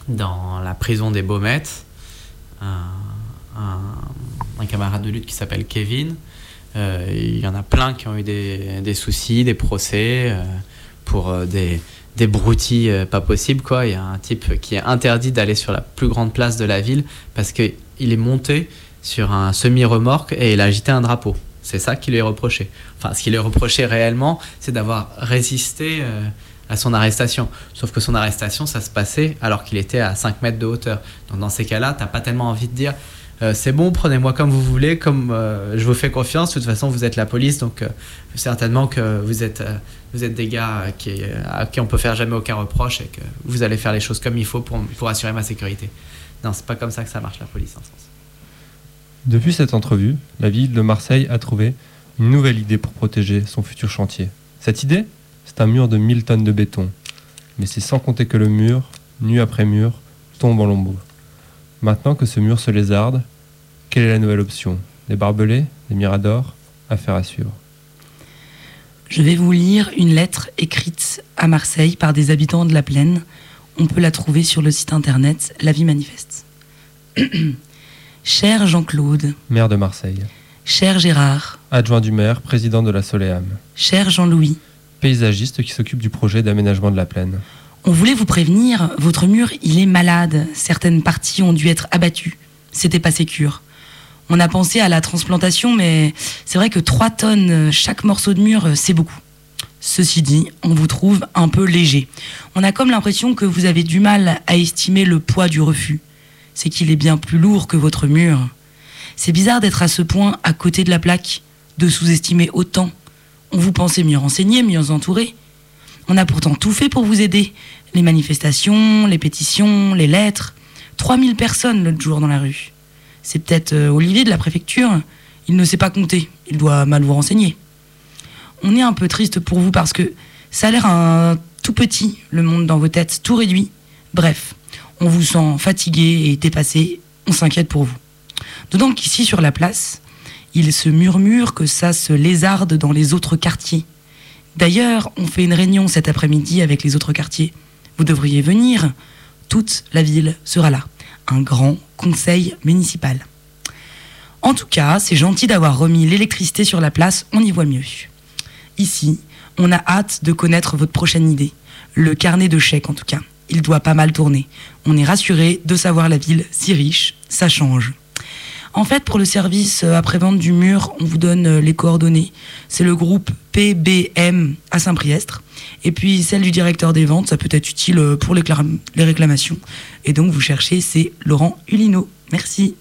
dans la prison des Baumettes, un, camarade de lutte qui s'appelle Kevin. Euh, il y en a plein qui ont eu des, soucis, des procès pour des, des broutilles euh, pas possible quoi. Il y a un type qui est interdit d'aller sur la plus grande place de la ville parce qu'il est monté sur un semi-remorque et il a agité un drapeau. C'est ça qui lui est reproché. Enfin, ce qui lui est reproché réellement, c'est d'avoir résisté euh, à son arrestation. Sauf que son arrestation, ça se passait alors qu'il était à 5 mètres de hauteur. Donc dans ces cas-là, t'as pas tellement envie de dire euh, c'est bon, prenez-moi comme vous voulez, comme je vous fais confiance. De toute façon, vous êtes la police, donc certainement que vous êtes des gars qui, à qui on peut faire jamais aucun reproche et que vous allez faire les choses comme il faut pour, assurer ma sécurité. Non, c'est pas comme ça que ça marche la police en sens. Depuis cette entrevue, la ville de Marseille a trouvé une nouvelle idée pour protéger son futur chantier. Cette idée, c'est un mur de 1000 tonnes de béton. Mais c'est sans compter que le mur, nu après mur, tombe en lambeaux. Maintenant que ce mur se lézarde, quelle est la nouvelle option? Des barbelés Des miradors? Affaire à suivre. Je vais vous lire une lettre écrite à Marseille par des habitants de la plaine. On peut la trouver sur le site internet La Vie Manifeste. Cher Jean-Claude. Maire de Marseille. Cher Gérard. Adjoint du maire, président de la Soléam. Cher Jean-Louis. Paysagiste qui s'occupe du projet d'aménagement de la plaine. On voulait vous prévenir, votre mur, il est malade. Certaines parties ont dû être abattues. C'était pas sécure. On a pensé à la transplantation, mais c'est vrai que 3 tonnes euh, chaque morceau de mur, euh, c'est beaucoup. Ceci dit, on vous trouve un peu léger. On a comme l'impression que vous avez du mal à estimer le poids du refus. C'est qu'il est bien plus lourd que votre mur. C'est bizarre d'être à ce point à côté de la plaque, de sous-estimer autant. On vous pensait mieux renseigné, mieux entouré. On a pourtant tout fait pour vous aider. Les manifestations, les pétitions, les lettres. 3000 personnes l'autre jour dans la rue. C'est peut-être euh, Olivier de la préfecture. Il ne sait pas compter. Il doit mal vous renseigner. On est un peu triste pour vous parce que ça a l'air un tout petit, le monde dans vos têtes, tout réduit. Bref, on vous sent fatigué et dépassé. On s'inquiète pour vous. D'autant qu'ici, sur la place, il se murmure que ça se lézarde dans les autres quartiers. D'ailleurs, on fait une réunion cet après-midi avec les autres quartiers. Vous devriez venir. Toute la ville sera là. Un grand conseil municipal. En tout cas, c'est gentil d'avoir remis l'électricité sur la place, on y voit mieux. Ici, on a hâte de connaître votre prochaine idée. Le carnet de chèques en tout cas. Il doit pas mal tourner. On est rassuré de savoir la ville si riche, ça change. En fait, pour le service euh, après-vente du mur, on vous donne euh, les coordonnées. C'est le groupe PBM à Saint-Priestre. Et puis celle du directeur des ventes, ça peut être utile euh, pour les, réclamations. Et donc vous cherchez, c'est Laurent Hulino. Merci.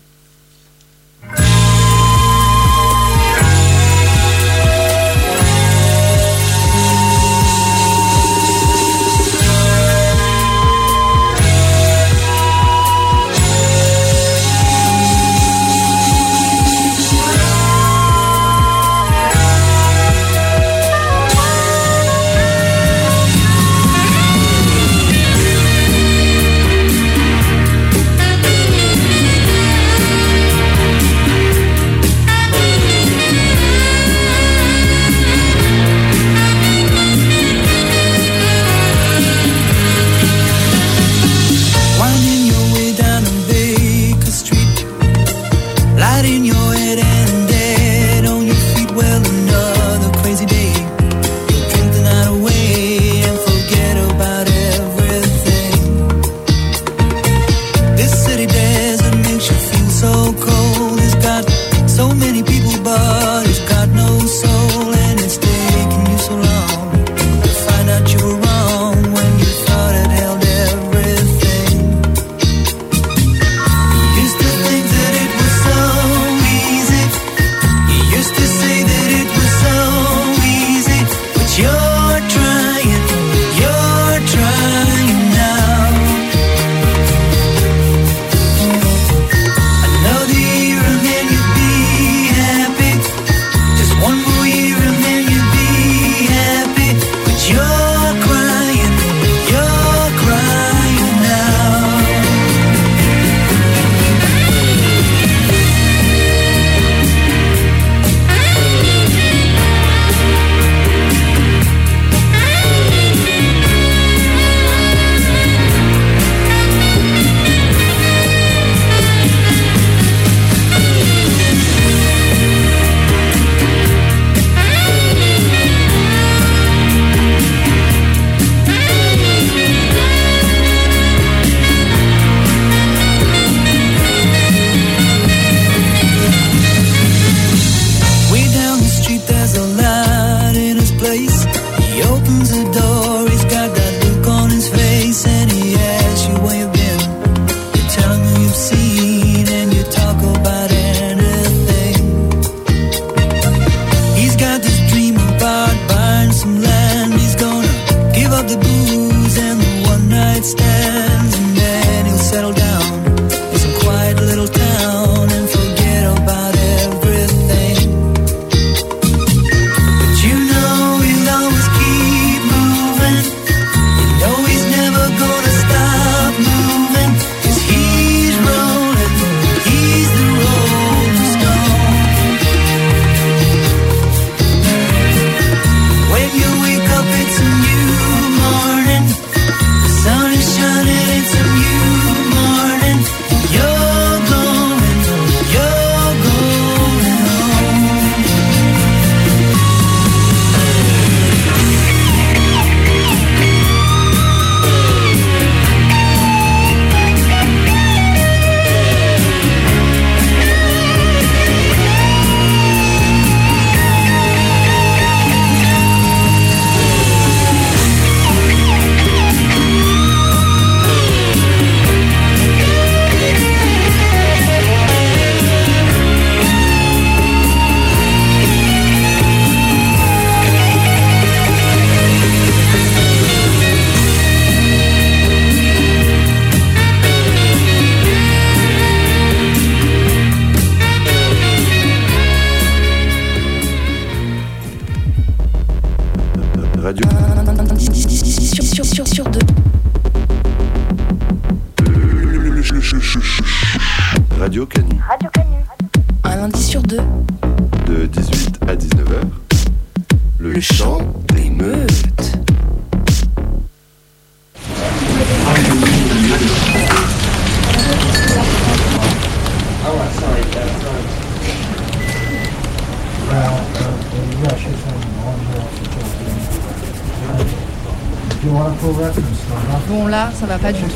Bon là, ça va pas du tout.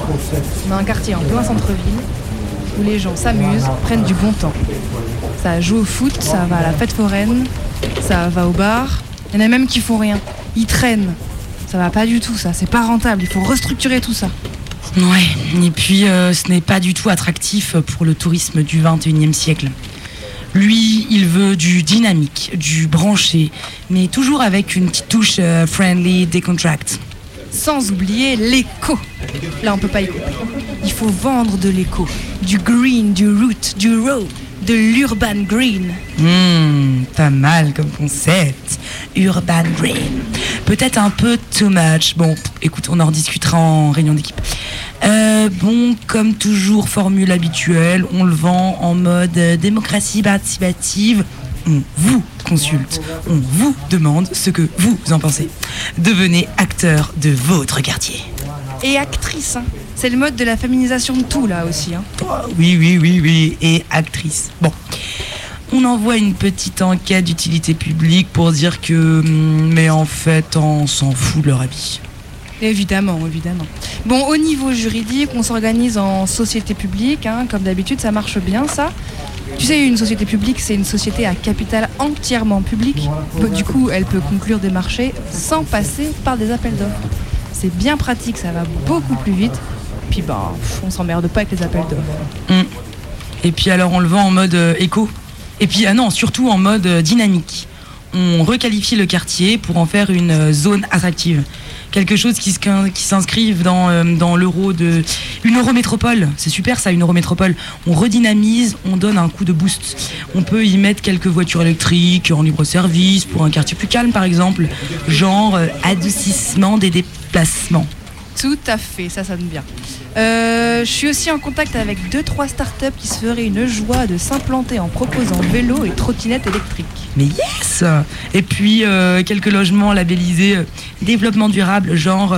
On a un quartier en plein centre-ville où les gens s'amusent, prennent du bon temps. Ça joue au foot, ça va à la fête foraine, ça va au bar. Il y en a même qui font rien. Ils traînent. Ça va pas du tout ça, c'est pas rentable, il faut restructurer tout ça. Ouais, et puis euh, ce n'est pas du tout attractif pour le tourisme du 21e siècle. Lui, il veut du dynamique, du branché, mais toujours avec une petite touche euh, friendly, décontract. Sans oublier l'écho. Là, on peut pas y couper. Il faut vendre de l'écho, du green, du root, du road, de l'urban green. Hmm, pas mal comme concept. Urban Green. Peut-être un peu too much. Bon, écoute, on en rediscutera en réunion d'équipe. Euh, bon, comme toujours, formule habituelle, on le vend en mode euh, démocratie participative. Vous consulte, on vous demande ce que vous en pensez. Devenez acteur de votre quartier. Et actrice, hein. c'est le mode de la féminisation de tout là aussi. Hein. Oh, oui, oui, oui, oui, et actrice. Bon, on envoie une petite enquête d'utilité publique pour dire que, hum, mais en fait, on s'en fout de leur avis. Évidemment, évidemment. Bon, au niveau juridique, on s'organise en société publique, hein, comme d'habitude, ça marche bien ça. Tu sais, une société publique, c'est une société à capital entièrement public. Du coup, elle peut conclure des marchés sans passer par des appels d'offres. C'est bien pratique, ça va beaucoup plus vite. Puis ben, on s'emmerde pas avec les appels d'offres. Hum. Et puis alors on le vend en mode euh, éco. Et puis ah non, surtout en mode euh, dynamique. On requalifie le quartier pour en faire une euh, zone attractive. Quelque chose qui, s'inscrive dans, euh, dans l'euro de. Une eurométropole. C'est super ça, une eurométropole. On redynamise, on donne un coup de boost. On peut y mettre quelques voitures électriques en libre service pour un quartier plus calme par exemple. Genre euh, adoucissement des déplacements. Tout à fait, ça sonne bien. Euh, je suis aussi en contact avec 2-3 startups qui se feraient une joie de s'implanter en proposant vélo et trottinette électrique. Mais yes Et puis euh, quelques logements labellisés euh, développement durable, genre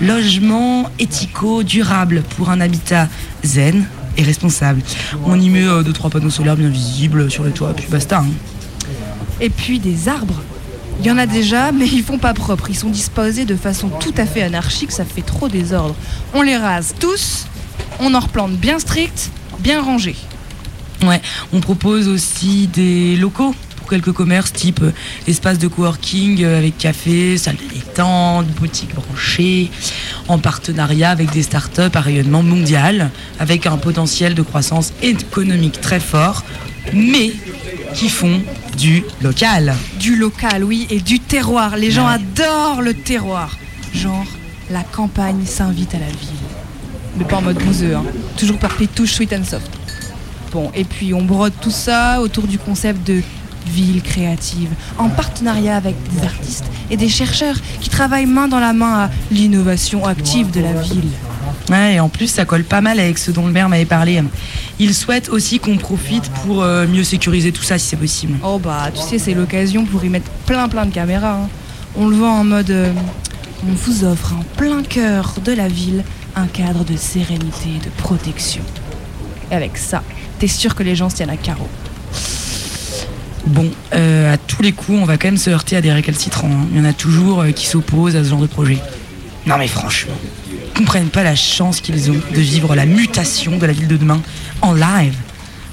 logement éthico-durable pour un habitat zen et responsable. On y met euh, deux trois panneaux solaires bien visibles sur le toit, puis basta. hein. Et puis des arbres. Il y en a déjà, mais ils font pas propre. Ils sont disposés de façon tout à fait anarchique, ça fait trop désordre. On les rase tous, on en replante bien strict, bien rangé. Ouais, on propose aussi des locaux pour quelques commerces type euh, espace de coworking euh, avec café, salle de détente, boutique branchée, en partenariat avec des startups à rayonnement mondial, avec un potentiel de croissance économique très fort, mais qui font du local. Du local, oui, et du terroir. Les gens adorent le terroir. Genre, la campagne s'invite à la ville. Mais pas en mode bouseux, hein. toujours par touches sweet and soft. Bon, et puis on brode tout ça autour du concept de ville créative, en partenariat avec des artistes et des chercheurs qui travaillent main dans la main à l'innovation active de la ville. Ouais, et en plus, ça colle pas mal avec ce dont le maire m'avait parlé. Il souhaite aussi qu'on profite pour euh, mieux sécuriser tout ça si c'est possible. Oh bah, tu sais, c'est l'occasion pour y mettre plein plein de caméras. hein. On le vend en mode... euh, on vous offre en plein cœur de la ville un cadre de sérénité et de protection. Et avec ça, t'es sûr que les gens se tiennent à carreau. Bon, euh, à tous les coups, on va quand même se heurter à des récalcitrants. hein. Il y en a toujours qui s'opposent à ce genre de projet. Non mais franchement, ils comprennent pas la chance qu'ils ont de vivre la mutation de la ville de demain en live.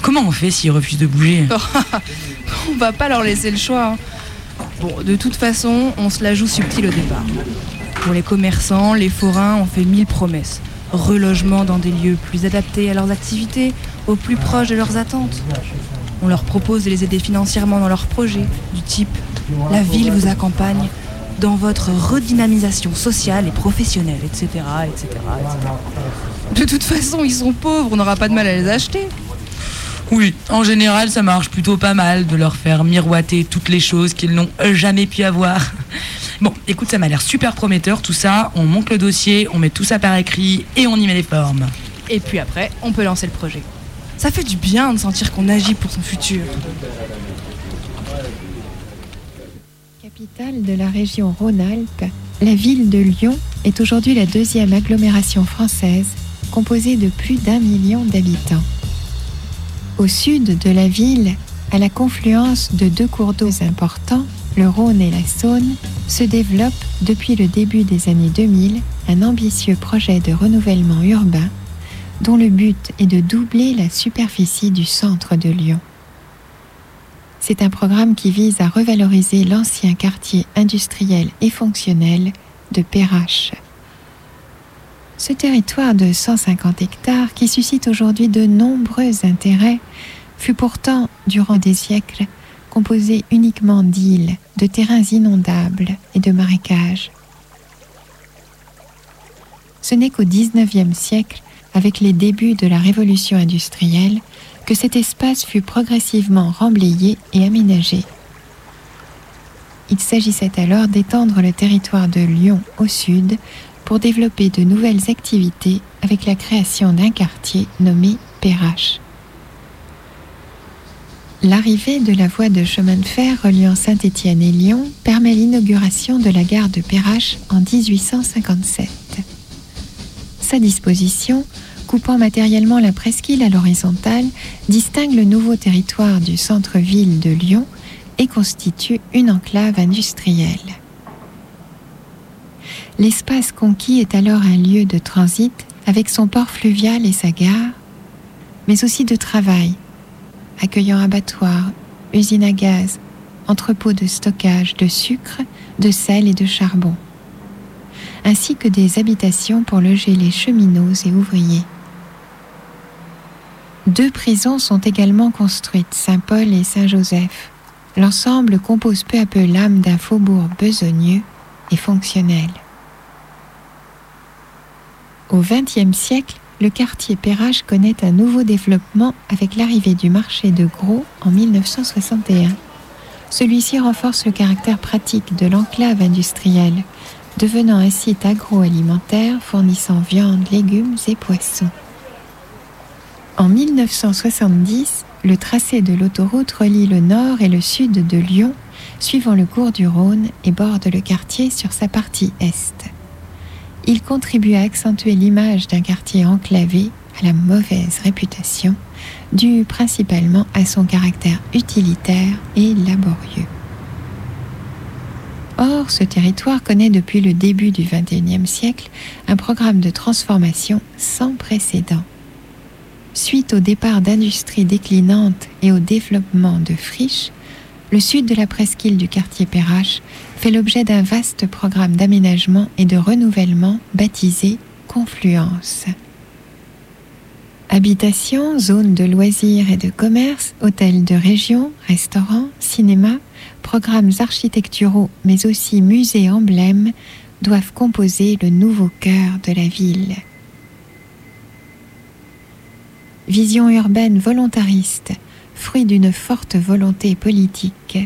Comment on fait s'ils refusent de bouger? On va pas leur laisser le choix. hein. Bon, de toute façon, on se la joue subtil au départ. Pour les commerçants, les forains, on fait mille promesses. Relogement dans des lieux plus adaptés à leurs activités, au plus proche de leurs attentes. On leur propose de les aider financièrement dans leurs projets, du type la ville vous accompagne dans votre redynamisation sociale et professionnelle, etc., etc., etc. De toute façon, ils sont pauvres, on n'aura pas de mal à les acheter. Oui, en général, ça marche plutôt pas mal de leur faire miroiter toutes les choses qu'ils n'ont jamais pu avoir. Bon, écoute, ça m'a l'air super prometteur tout ça. On monte le dossier, on met tout ça par écrit et on y met les formes. Et puis après, on peut lancer le projet. Ça fait du bien de sentir qu'on agit pour son futur. De la région Rhône-Alpes, la ville de Lyon est aujourd'hui la deuxième agglomération française composée de plus d'un million d'habitants. Au sud de la ville, à la confluence de deux cours d'eau importants, le Rhône et la Saône, se développe depuis le début des années 2000 un ambitieux projet de renouvellement urbain dont le but est de doubler la superficie du centre de Lyon. C'est un programme qui vise à revaloriser l'ancien quartier industriel et fonctionnel de Perrache. Ce territoire de 150 hectares, qui suscite aujourd'hui de nombreux intérêts, fut pourtant, durant des siècles, composé uniquement d'îles, de terrains inondables et de marécages. Ce n'est qu'au XIXe siècle, avec les débuts de la révolution industrielle, cet espace fut progressivement remblayé et aménagé. Il s'agissait alors d'étendre le territoire de Lyon au sud pour développer de nouvelles activités avec la création d'un quartier nommé Perrache. L'arrivée de la voie de chemin de fer reliant Saint-Étienne et Lyon permet l'inauguration de la gare de Perrache en 1857. Sa disposition, coupant matériellement la presqu'île à l'horizontale, distingue le nouveau territoire du centre-ville de Lyon et constitue une enclave industrielle. L'espace conquis est alors un lieu de transit avec son port fluvial et sa gare, mais aussi de travail accueillant abattoirs, usines à gaz, entrepôts de stockage de sucre, de sel et de charbon, ainsi que des habitations pour loger les cheminots et ouvriers. Deux prisons sont également construites, Saint-Paul et Saint-Joseph. L'ensemble compose peu à peu l'âme d'un faubourg besogneux et fonctionnel. Au XXe siècle, le quartier Perrache connaît un nouveau développement avec l'arrivée du marché de gros en 1961. Celui-ci renforce le caractère pratique de l'enclave industrielle, devenant un site agroalimentaire fournissant viande, légumes et poissons. En 1970, le tracé de l'autoroute relie le nord et le sud de Lyon, suivant le cours du Rhône et borde le quartier sur sa partie est il contribue à accentuer l'image d'un quartier enclavé à la mauvaise réputation, due principalement à son caractère utilitaire et laborieux. Or, ce territoire connaît depuis le début du XXIe siècle un programme de transformation sans précédent. Suite au départ d'industries déclinantes et au développement de friches, le sud de la presqu'île du quartier Perrache fait l'objet d'un vaste programme d'aménagement et de renouvellement baptisé Confluence. Habitation, zones de loisirs et de commerce, hôtels de région, restaurants, cinéma, programmes architecturaux mais aussi musées emblèmes doivent composer le nouveau cœur de la ville. Vision urbaine volontariste, fruit d'une forte volonté politique,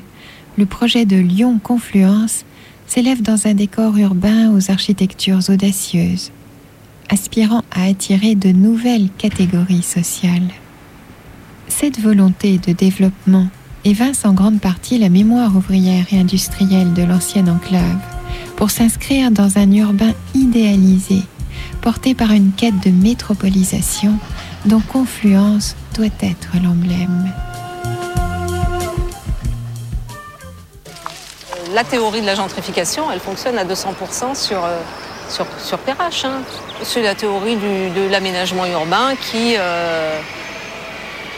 le projet de Lyon Confluence s'élève dans un décor urbain aux architectures audacieuses, aspirant à attirer de nouvelles catégories sociales. Cette volonté de développement évince en grande partie la mémoire ouvrière et industrielle de l'ancienne enclave pour s'inscrire dans un urbain idéalisé, porté par une quête de métropolisation dont Confluence doit être l'emblème. La théorie de la gentrification, elle fonctionne à 200% sur, euh, sur, sur Perrache. Hein. C'est la théorie de l'aménagement urbain qui, euh,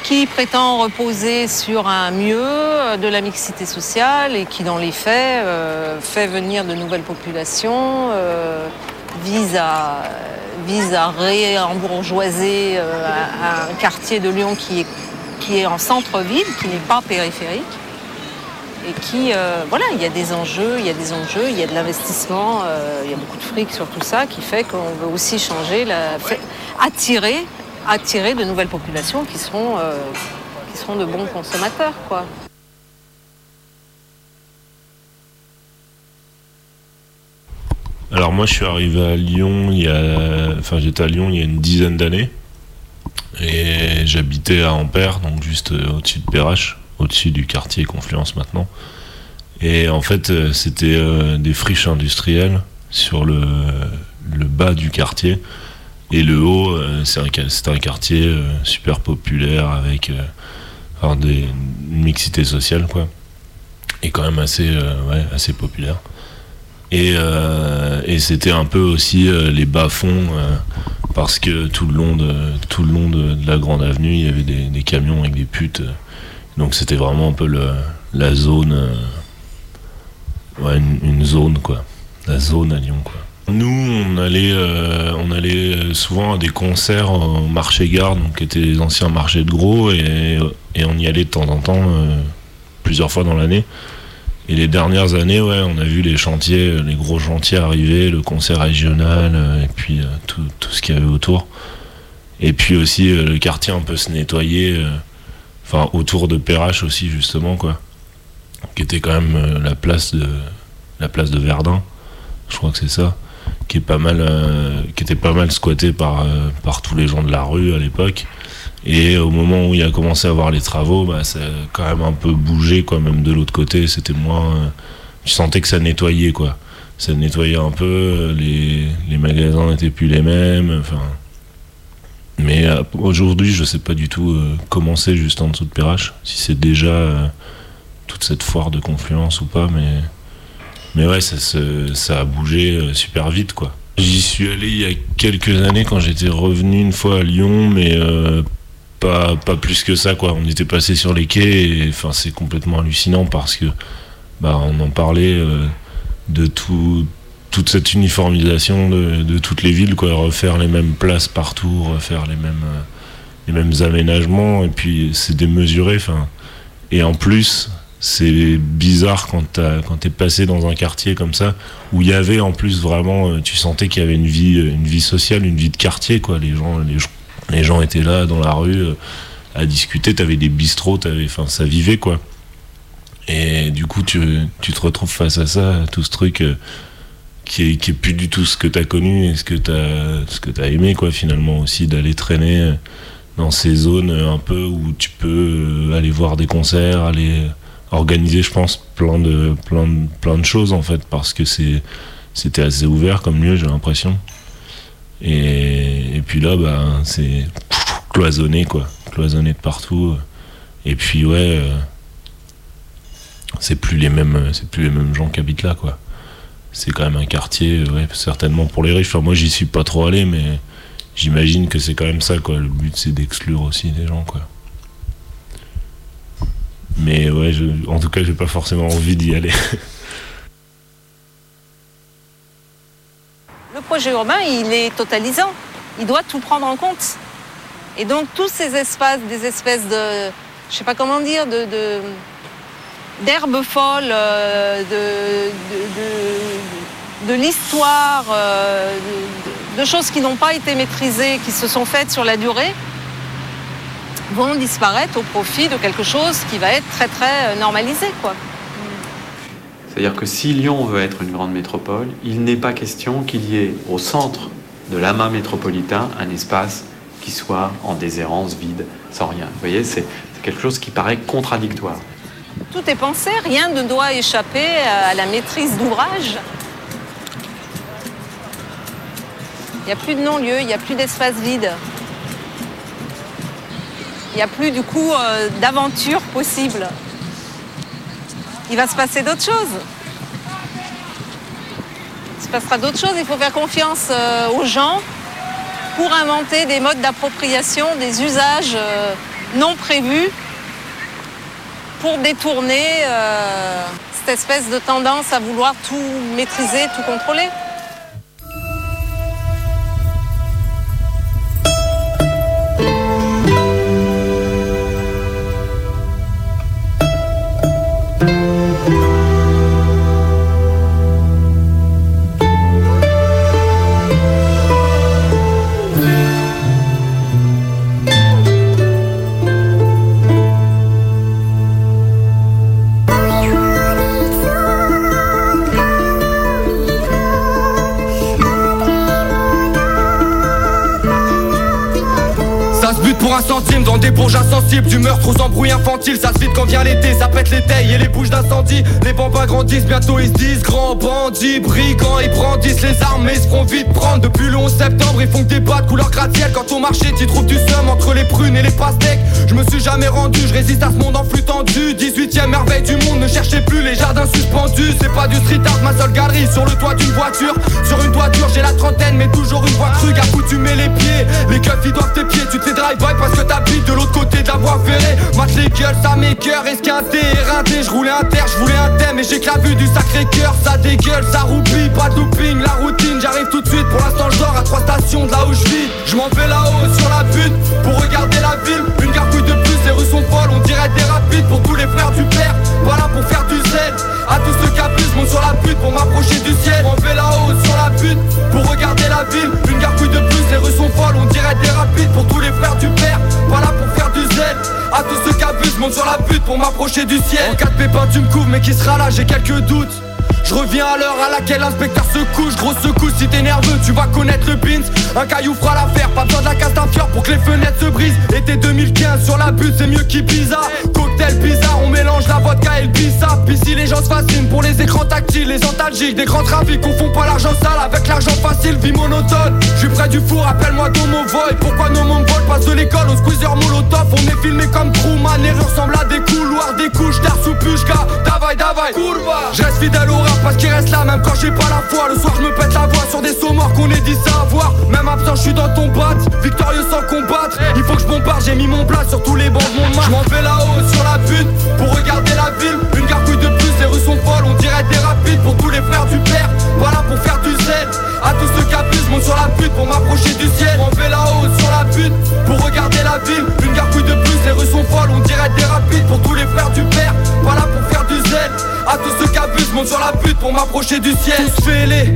qui prétend reposer sur un mieux euh, de la mixité sociale et qui, dans les faits, fait venir de nouvelles populations, vise à vise à réembourgeoiser euh, un quartier de Lyon qui est, qui est en centre-ville, qui n'est pas périphérique. Et qui, euh, voilà, il y a des enjeux, il y a des enjeux, il y a de l'investissement, euh, il y a beaucoup de fric sur tout ça qui fait qu'on veut aussi changer, attirer de nouvelles populations qui seront, qui seront de bons consommateurs, quoi. Alors moi je suis arrivé à Lyon il y a enfin j'étais à Lyon il y a une dizaine d'années et j'habitais à Ampère donc juste euh, au-dessus de Perrache, au-dessus du quartier Confluence maintenant. Et en fait, euh, c'était euh, des friches industrielles sur le, bas du quartier. Et le haut, c'est un, quartier super populaire avec des, une mixité sociale, quoi. Et quand même assez populaire. Et, euh, et c'était un peu aussi euh, les bas-fonds, euh, parce que tout le long, de, tout le long de, la grande avenue, il y avait des, camions avec des putes. Donc c'était vraiment un peu la zone, ouais, une, zone, quoi. La zone à Lyon, quoi. Nous, on allait, on allait souvent à des concerts au marché Gare, donc qui étaient les anciens marchés de gros, et, et on y allait de temps en temps, plusieurs fois dans l'année. Et les dernières années, ouais, on a vu les chantiers, euh, les gros chantiers arriver, le concert régional, euh, et puis euh, tout, tout ce qu'il y avait autour. Et puis aussi le quartier un peu se nettoyer, enfin autour de Perrache aussi justement, quoi, qui était quand même la place de la place de Verdun, je crois que c'est ça. Qui est pas mal qui était pas mal squatté par par tous les gens de la rue à l'époque et au moment où il a commencé à avoir les travaux bah ça a quand même un peu bougé quoi même de l'autre côté. C'était moins euh, tu sentais que ça nettoyait quoi. Ça nettoyait un peu euh, les, les magasins n'étaient plus les mêmes enfin. Mais euh, aujourd'hui je sais pas du tout comment c'est juste en dessous de Perrache si c'est déjà toute cette foire de confluence ou pas mais mais ouais, ça, se- ça a bougé super vite, quoi. J'y suis allé il y a quelques années quand j'étais revenu une fois à Lyon, mais pas, plus que ça, quoi. On était passé sur les quais, enfin, c'est complètement hallucinant parce que bah, on en parlait euh, de tout, toute cette uniformisation de, toutes les villes, quoi. Refaire les mêmes places partout, refaire les mêmes, euh, les mêmes aménagements, et puis c'est démesuré, enfin. Et en plus, c'est bizarre quand quand t'es passé dans un quartier comme ça où il y avait en plus vraiment euh, tu sentais qu'il y avait une vie une vie sociale une vie de quartier quoi les gens les gens, les gens étaient là dans la rue euh, à discuter t'avais des bistrots t'avais enfin ça vivait quoi. Et du coup tu, te retrouves face à ça tout ce truc euh, qui est, qui plus du tout ce que t'as connu et ce que t'as ce aimé quoi finalement aussi d'aller traîner euh, dans ces zones un peu où tu peux aller voir des concerts aller organiser je pense plein de choses en fait parce que c'était assez ouvert comme lieu j'ai l'impression et, puis là bah c'est cloisonné quoi. Cloisonné de partout. Et puis ouais euh, c'est plus les mêmes c'est plus les mêmes gens qui habitent là quoi. C'est quand même un quartier certainement pour les riches. Enfin moi j'y suis pas trop allé mais j'imagine que c'est quand même ça quoi. Le but c'est d'exclure aussi des gens quoi. Mais ouais, en tout cas, j'ai pas forcément envie d'y aller. projet urbain, il est totalisant. Il doit tout prendre en compte. Et donc tous ces espaces, des espèces de, je sais pas comment dire, de, de- d'herbes folles, euh, de, de, de- l'histoire, euh, de, de choses qui n'ont pas été maîtrisées, qui se sont faites sur la durée, vont disparaître au profit de quelque chose qui va être très très euh, normalisé, quoi. C'est-à-dire que si Lyon veut être une grande métropole, il n'est pas question qu'il y ait au centre de l'amas métropolitain un espace qui soit en déshérence, vide, sans rien. Vous voyez, c'est quelque chose qui paraît contradictoire. Tout est pensé, rien ne doit échapper à la maîtrise d'ouvrage. Il n'y a plus de non-lieu, il n'y a plus d'espace vide. Il n'y a plus du coup euh, d'aventure possible. Il va se passer d'autres choses. Il se passera d'autres choses, il faut faire confiance euh, aux gens pour inventer des modes d'appropriation, des usages euh, non prévus pour détourner euh, cette espèce de tendance à vouloir tout maîtriser, tout contrôler. dans des bourges insensibles. Du meurtre aux embrouilles infantiles Ça se vide quand vient l'été, ça pète les tailles et les bouches d'incendie. Les bambins grandissent, bientôt ils se disent Grands bandits, brigands, ils brandissent les armes. Mais ils se feront vite prendre Depuis le 11 septembre, ils font que des bas de couleur gratte-ciel. Quand au marché, tu trouves du seum entre les prunes et les pastèques. Je me suis jamais rendu, je résiste à ce monde en flux tendu. 18ème merveille du monde, ne cherchez plus les jardins suspendus. C'est pas du street art, ma seule galerie. Sur le toit d'une voiture Sur une toiture, j'ai la trentaine, mais toujours une voix crue À mets les pieds, les keufs ils doivent tes pieds Tu te fais drive-by parce que t'habites de l'autre côté de la voie ferrée. Mate les gueules, ça m'écoeure, esquinté, éreinté Je roulais un terre, je voulais un thème Et j'ai que la vue du sacré cœur, ça dégueule, ça roupille Pas de looping, la routine, j'arrive tout de suite. Pour l'instant je dors à trois stations de là où je vis. Je m'en vais là-haut sur la butte pour regarder la ville. Une gargouille de plus, les rues sont folles, on dirait des rapides Pour tous les frères du père, voilà pour faire du zèle À tous ceux qui abusent, monte sur la butte pour m'approcher du ciel. M'en vais là-haut sur la butte pour regarder la ville. Une gargouille de plus, les rues sont folles, on dirait des rapides Pour tous les frères du père, voilà pour faire du zèle À tous ceux qui abusent, monte sur la butte pour m'approcher du ciel. En cas de pépin tu me couvres mais qui sera là, j'ai quelques doutes je reviens à l'heure à laquelle l'inspecteur se couche. Grosse secousse si t'es nerveux tu vas connaître le pins. Un caillou fera l'affaire Pas besoin la d'un pour que les fenêtres se brisent. Été 2015 sur la butte c'est mieux qu'Ibiza Cocktail bizarre on mélange la vodka et le bissap Ici les gens se fascinent pour les écrans tactiles Les antalgiques des grands trafics Confond pas l'argent sale avec l'argent facile Vie monotone. Je suis près du four appelle-moi Domo Voy Pourquoi nos mongols passent de l'école au squeezer molotov? On est filmé comme Truman Les ressemble à des couloirs Des couches d'air sous pushka. Davai davai. Je reste fidèle au rap parce qu'il reste là même quand j'ai pas la foi. Le soir je me pète la voix sur des morts qu'on est dit savoir. Même absent je suis dans ton bat Victorieux sans combattre. Il faut que je bombarde j'ai mis mon plat sur tous les bancs de mon Je m'en vais là-haut sur la Pour regarder la ville. Une gargouille de plus les rues sont folles On dirait des rapides pour tous les frères du père. Voilà pour faire du zèle À tous ceux qui abusent monte sur la butte pour m'approcher du ciel. M'en vais là-haut sur la butte Pour regarder la ville. Une gargouille m'approcher du ciel fêlés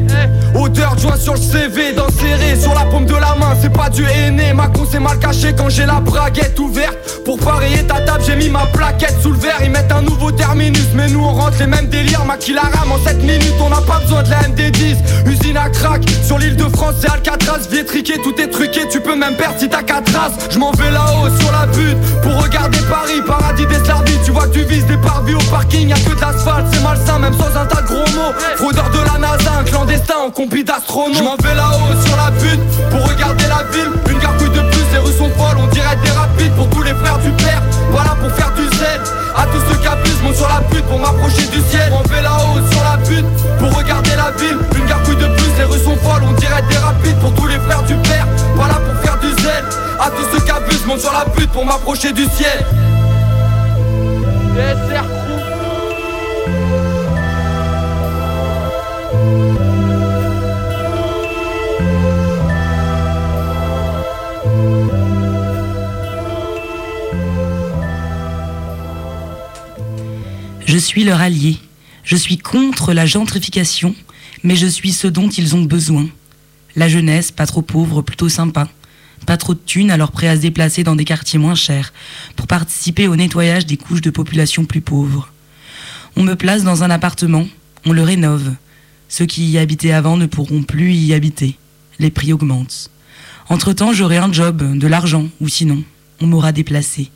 Odeur de joint sur le CV Dans serré. Sur la paume de la main C'est pas du aîné Ma con c'est mal caché quand j'ai la braguette ouverte. Pour parier ta table j'ai mis ma plaquette sous le verre. Ils mettent un nouveau terminus Mais nous on rentre les mêmes délires. Maquille la rame en 7 minutes On n'a pas besoin de la MD10 Usine à crack Sur l'île de France c'est Alcatraz. Vietriqué tout est truqué Tu peux même perdre si t'as 4 races. Je m'en vais là-haut sur la butte Pour regarder Paris. Paradis des Slardis Tu vois que tu vises des parvis au parking. Y'a que de l'asphalte C'est malsain même sans un tas de gros mots Fraudeur de la NASA Un clandestin en compi d'astronautes Je m'en vais là-haut sur la butte Pour regarder la ville. Une gargouille de plus Les rues sont folles On dirait des rapides. Pour tous les frères du père Voilà pour faire du zèle À tous ceux qui abusent monte sur la butte Pour m'approcher du ciel. M'en vais là-haut sur la butte Pour regarder la ville. Une gargouille de plus Les rues sont folles On dirait des rapides. Pour tous les frères du père Voilà pour faire du zèle À tous ceux qui abusent monte sur la butte Pour m'approcher du ciel Je suis leur allié. Je suis contre la gentrification, mais je suis ce dont ils ont besoin. La jeunesse, pas trop pauvre, plutôt sympa. Pas trop de thunes, alors prêt à se déplacer dans des quartiers moins chers, pour participer au nettoyage des couches de population plus pauvres. On me place dans un appartement, on le rénove. Ceux qui y habitaient avant ne pourront plus y habiter. Les prix augmentent. Entre-temps, j'aurai un job, de l'argent, ou sinon, on m'aura déplacé.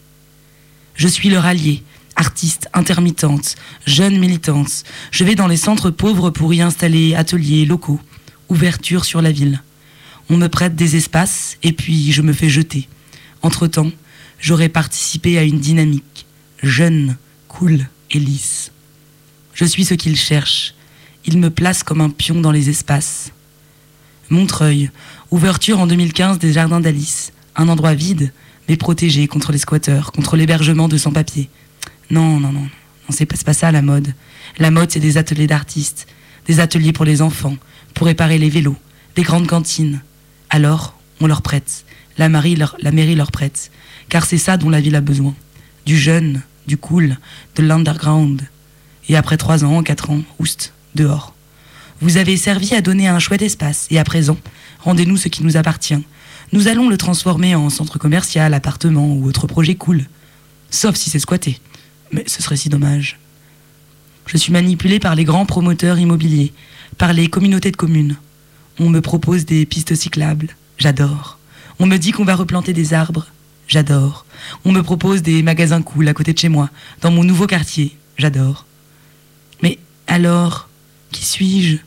Je suis leur allié, artiste intermittente, jeune militante. Je vais dans les centres pauvres pour y installer ateliers locaux, ouverture sur la ville. On me prête des espaces et puis je me fais jeter. Entre-temps, j'aurais participé à une dynamique, jeune, cool et lisse. Je suis ce qu'ils cherchent. Ils me placent comme un pion dans les espaces. Montreuil, ouverture en 2015 des jardins d'Alice, un endroit vide, mais protégé contre les squatteurs, contre l'hébergement de sans-papiers. Non, non, non, non, c'est pas, pas ça la mode. La mode, c'est des ateliers d'artistes, des ateliers pour les enfants, pour réparer les vélos, des grandes cantines. Alors, on leur prête. La, leur, la mairie leur prête. Car c'est ça dont la ville a besoin. Du jeune, du cool, de l'underground. Et après trois ans, quatre ans, oust, dehors. Vous avez servi à donner un chouette espace, et à présent, rendez-nous ce qui nous appartient. Nous allons le transformer en centre commercial, appartement ou autre projet cool. Sauf si c'est squatté. Mais ce serait si dommage. Je suis manipulé par les grands promoteurs immobiliers, par les communautés de communes. On me propose des pistes cyclables. J'adore. On me dit qu'on va replanter des arbres. j'adore. On me propose des magasins cool à côté de chez moi, dans mon nouveau quartier, j'adore. Mais alors, qui suis-je?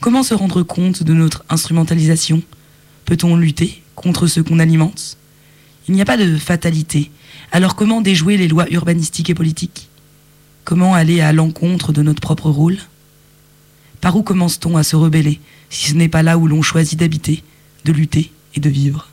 Comment se rendre compte de notre instrumentalisation? Peut-on lutter contre ce qu'on alimente? Il n'y a pas de fatalité. Alors comment déjouer les lois urbanistiques et politiques? Comment aller à l'encontre de notre propre rôle? Par où commence-t-on à se rebeller si ce n'est pas là où l'on choisit d'habiter, de lutter et de vivre?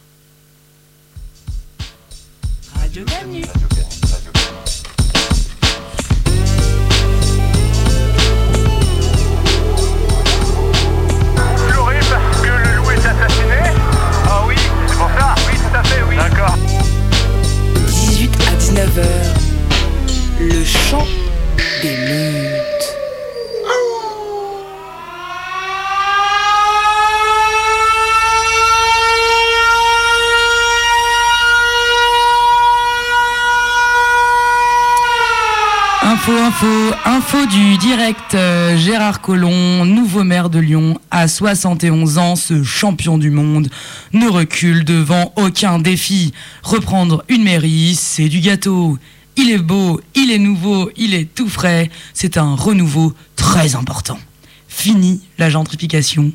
Info, du direct. euh, Gérard Collomb, nouveau maire de Lyon, à 71 ans, ce champion du monde, ne recule devant aucun défi. Reprendre une mairie, c'est du gâteau. Il est beau, il est nouveau, il est tout frais. C'est un renouveau très important. Fini la gentrification,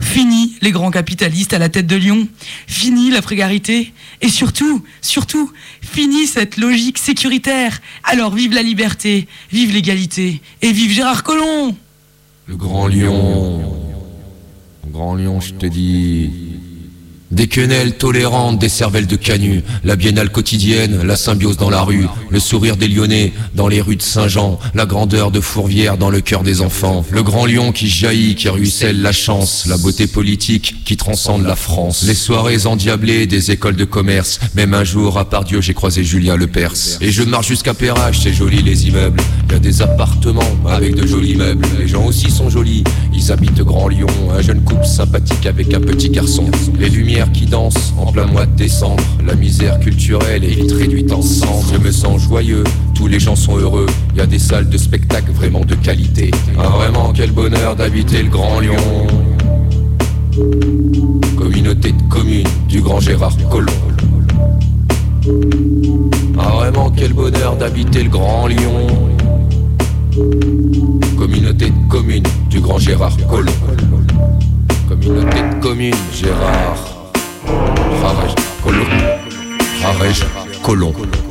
fini les grands capitalistes à la tête de Lyon, fini la précarité et surtout, surtout, fini cette logique sécuritaire. Alors vive la liberté, vive l'égalité et vive Gérard Collomb Le grand lion. Grand lion, je te dis. Des quenelles tolérantes, des cervelles de canut, la biennale quotidienne, la symbiose dans la rue, le sourire des Lyonnais dans les rues de Saint-Jean, la grandeur de Fourvière dans le cœur des enfants, le grand lion qui jaillit, qui ruisselle la chance, la beauté politique qui transcende la France, les soirées endiablées des écoles de commerce, même un jour, à part Dieu, j'ai croisé Julien le Perse. Et je marche jusqu'à Perrache, c'est joli les immeubles, il y a des appartements avec de jolis meubles, les gens aussi sont jolis, ils habitent Grand Lyon, un jeune couple sympathique avec un petit garçon, les lumières qui dansent en plein mois de décembre, la misère culturelle est vite réduite en cendres, je me sens joyeux, tous les gens sont heureux, y a des salles de spectacle vraiment de qualité. Ah vraiment quel bonheur d'habiter le Grand Lyon. Communauté de communes du Grand Gérard Collomb. Ah vraiment quel bonheur d'habiter le Grand Lyon. Communauté de communes du Grand Gérard Collomb. Communauté de communes Gérard. Rarège Collomb. Rarège Collomb.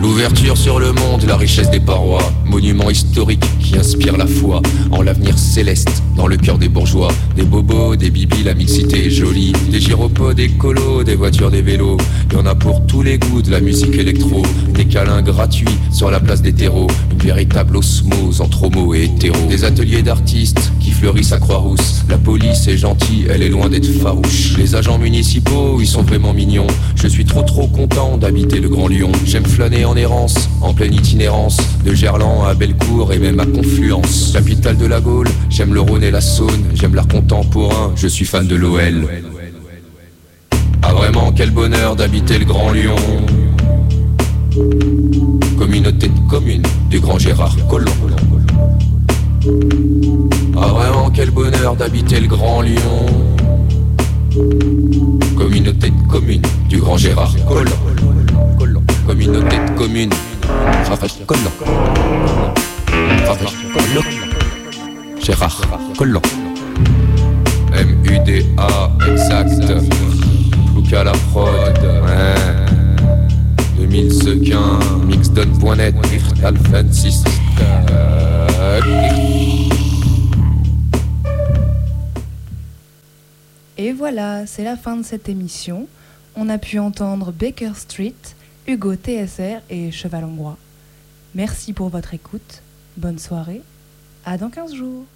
L'ouverture sur le monde, la richesse des parois, monument historique qui inspire la foi. En l'avenir céleste dans le cœur des bourgeois, des bobos, des bibis, la mixité est jolie, des gyropodes, des colos, des voitures, des vélos, y en a pour tous les goûts de la musique électro, des câlins gratuits sur la place des terreaux, une véritable osmose entre homo et hétéro, des ateliers d'artistes qui fleurissent à Croix-Rousse, la police est gentille, elle est loin d'être farouche, les agents municipaux, ils sont vraiment mignons, je suis trop trop content d'habiter le Grand Lyon, j'aime flâner en errance, en pleine itinérance, de Gerland à Bellecour et même à Confluence. Capitale de la Gaule, j'aime le Rhône et la Saône, j'aime l'art contemporain, je suis fan de l'OL. Ah vraiment quel bonheur d'habiter le Grand Lyon. Communauté de communes du Grand Gérard Collomb. Ah vraiment quel bonheur d'habiter le Grand Lyon. Communauté de communes du Grand Gérard Collomb. Communauté de communes. Rafraîche Collomb. Rafraîche Collomb. Gérard Collomb. M-U-D-A, exact. Plouka la prod, ouais. 2000 sequins, mixdon.net, Alphan 6. Et voilà, c'est la fin de cette émission. On a pu entendre Baker Street, Hugo TSR et Cheval Hongrois. Merci pour votre écoute. Bonne soirée. À dans 15 jours.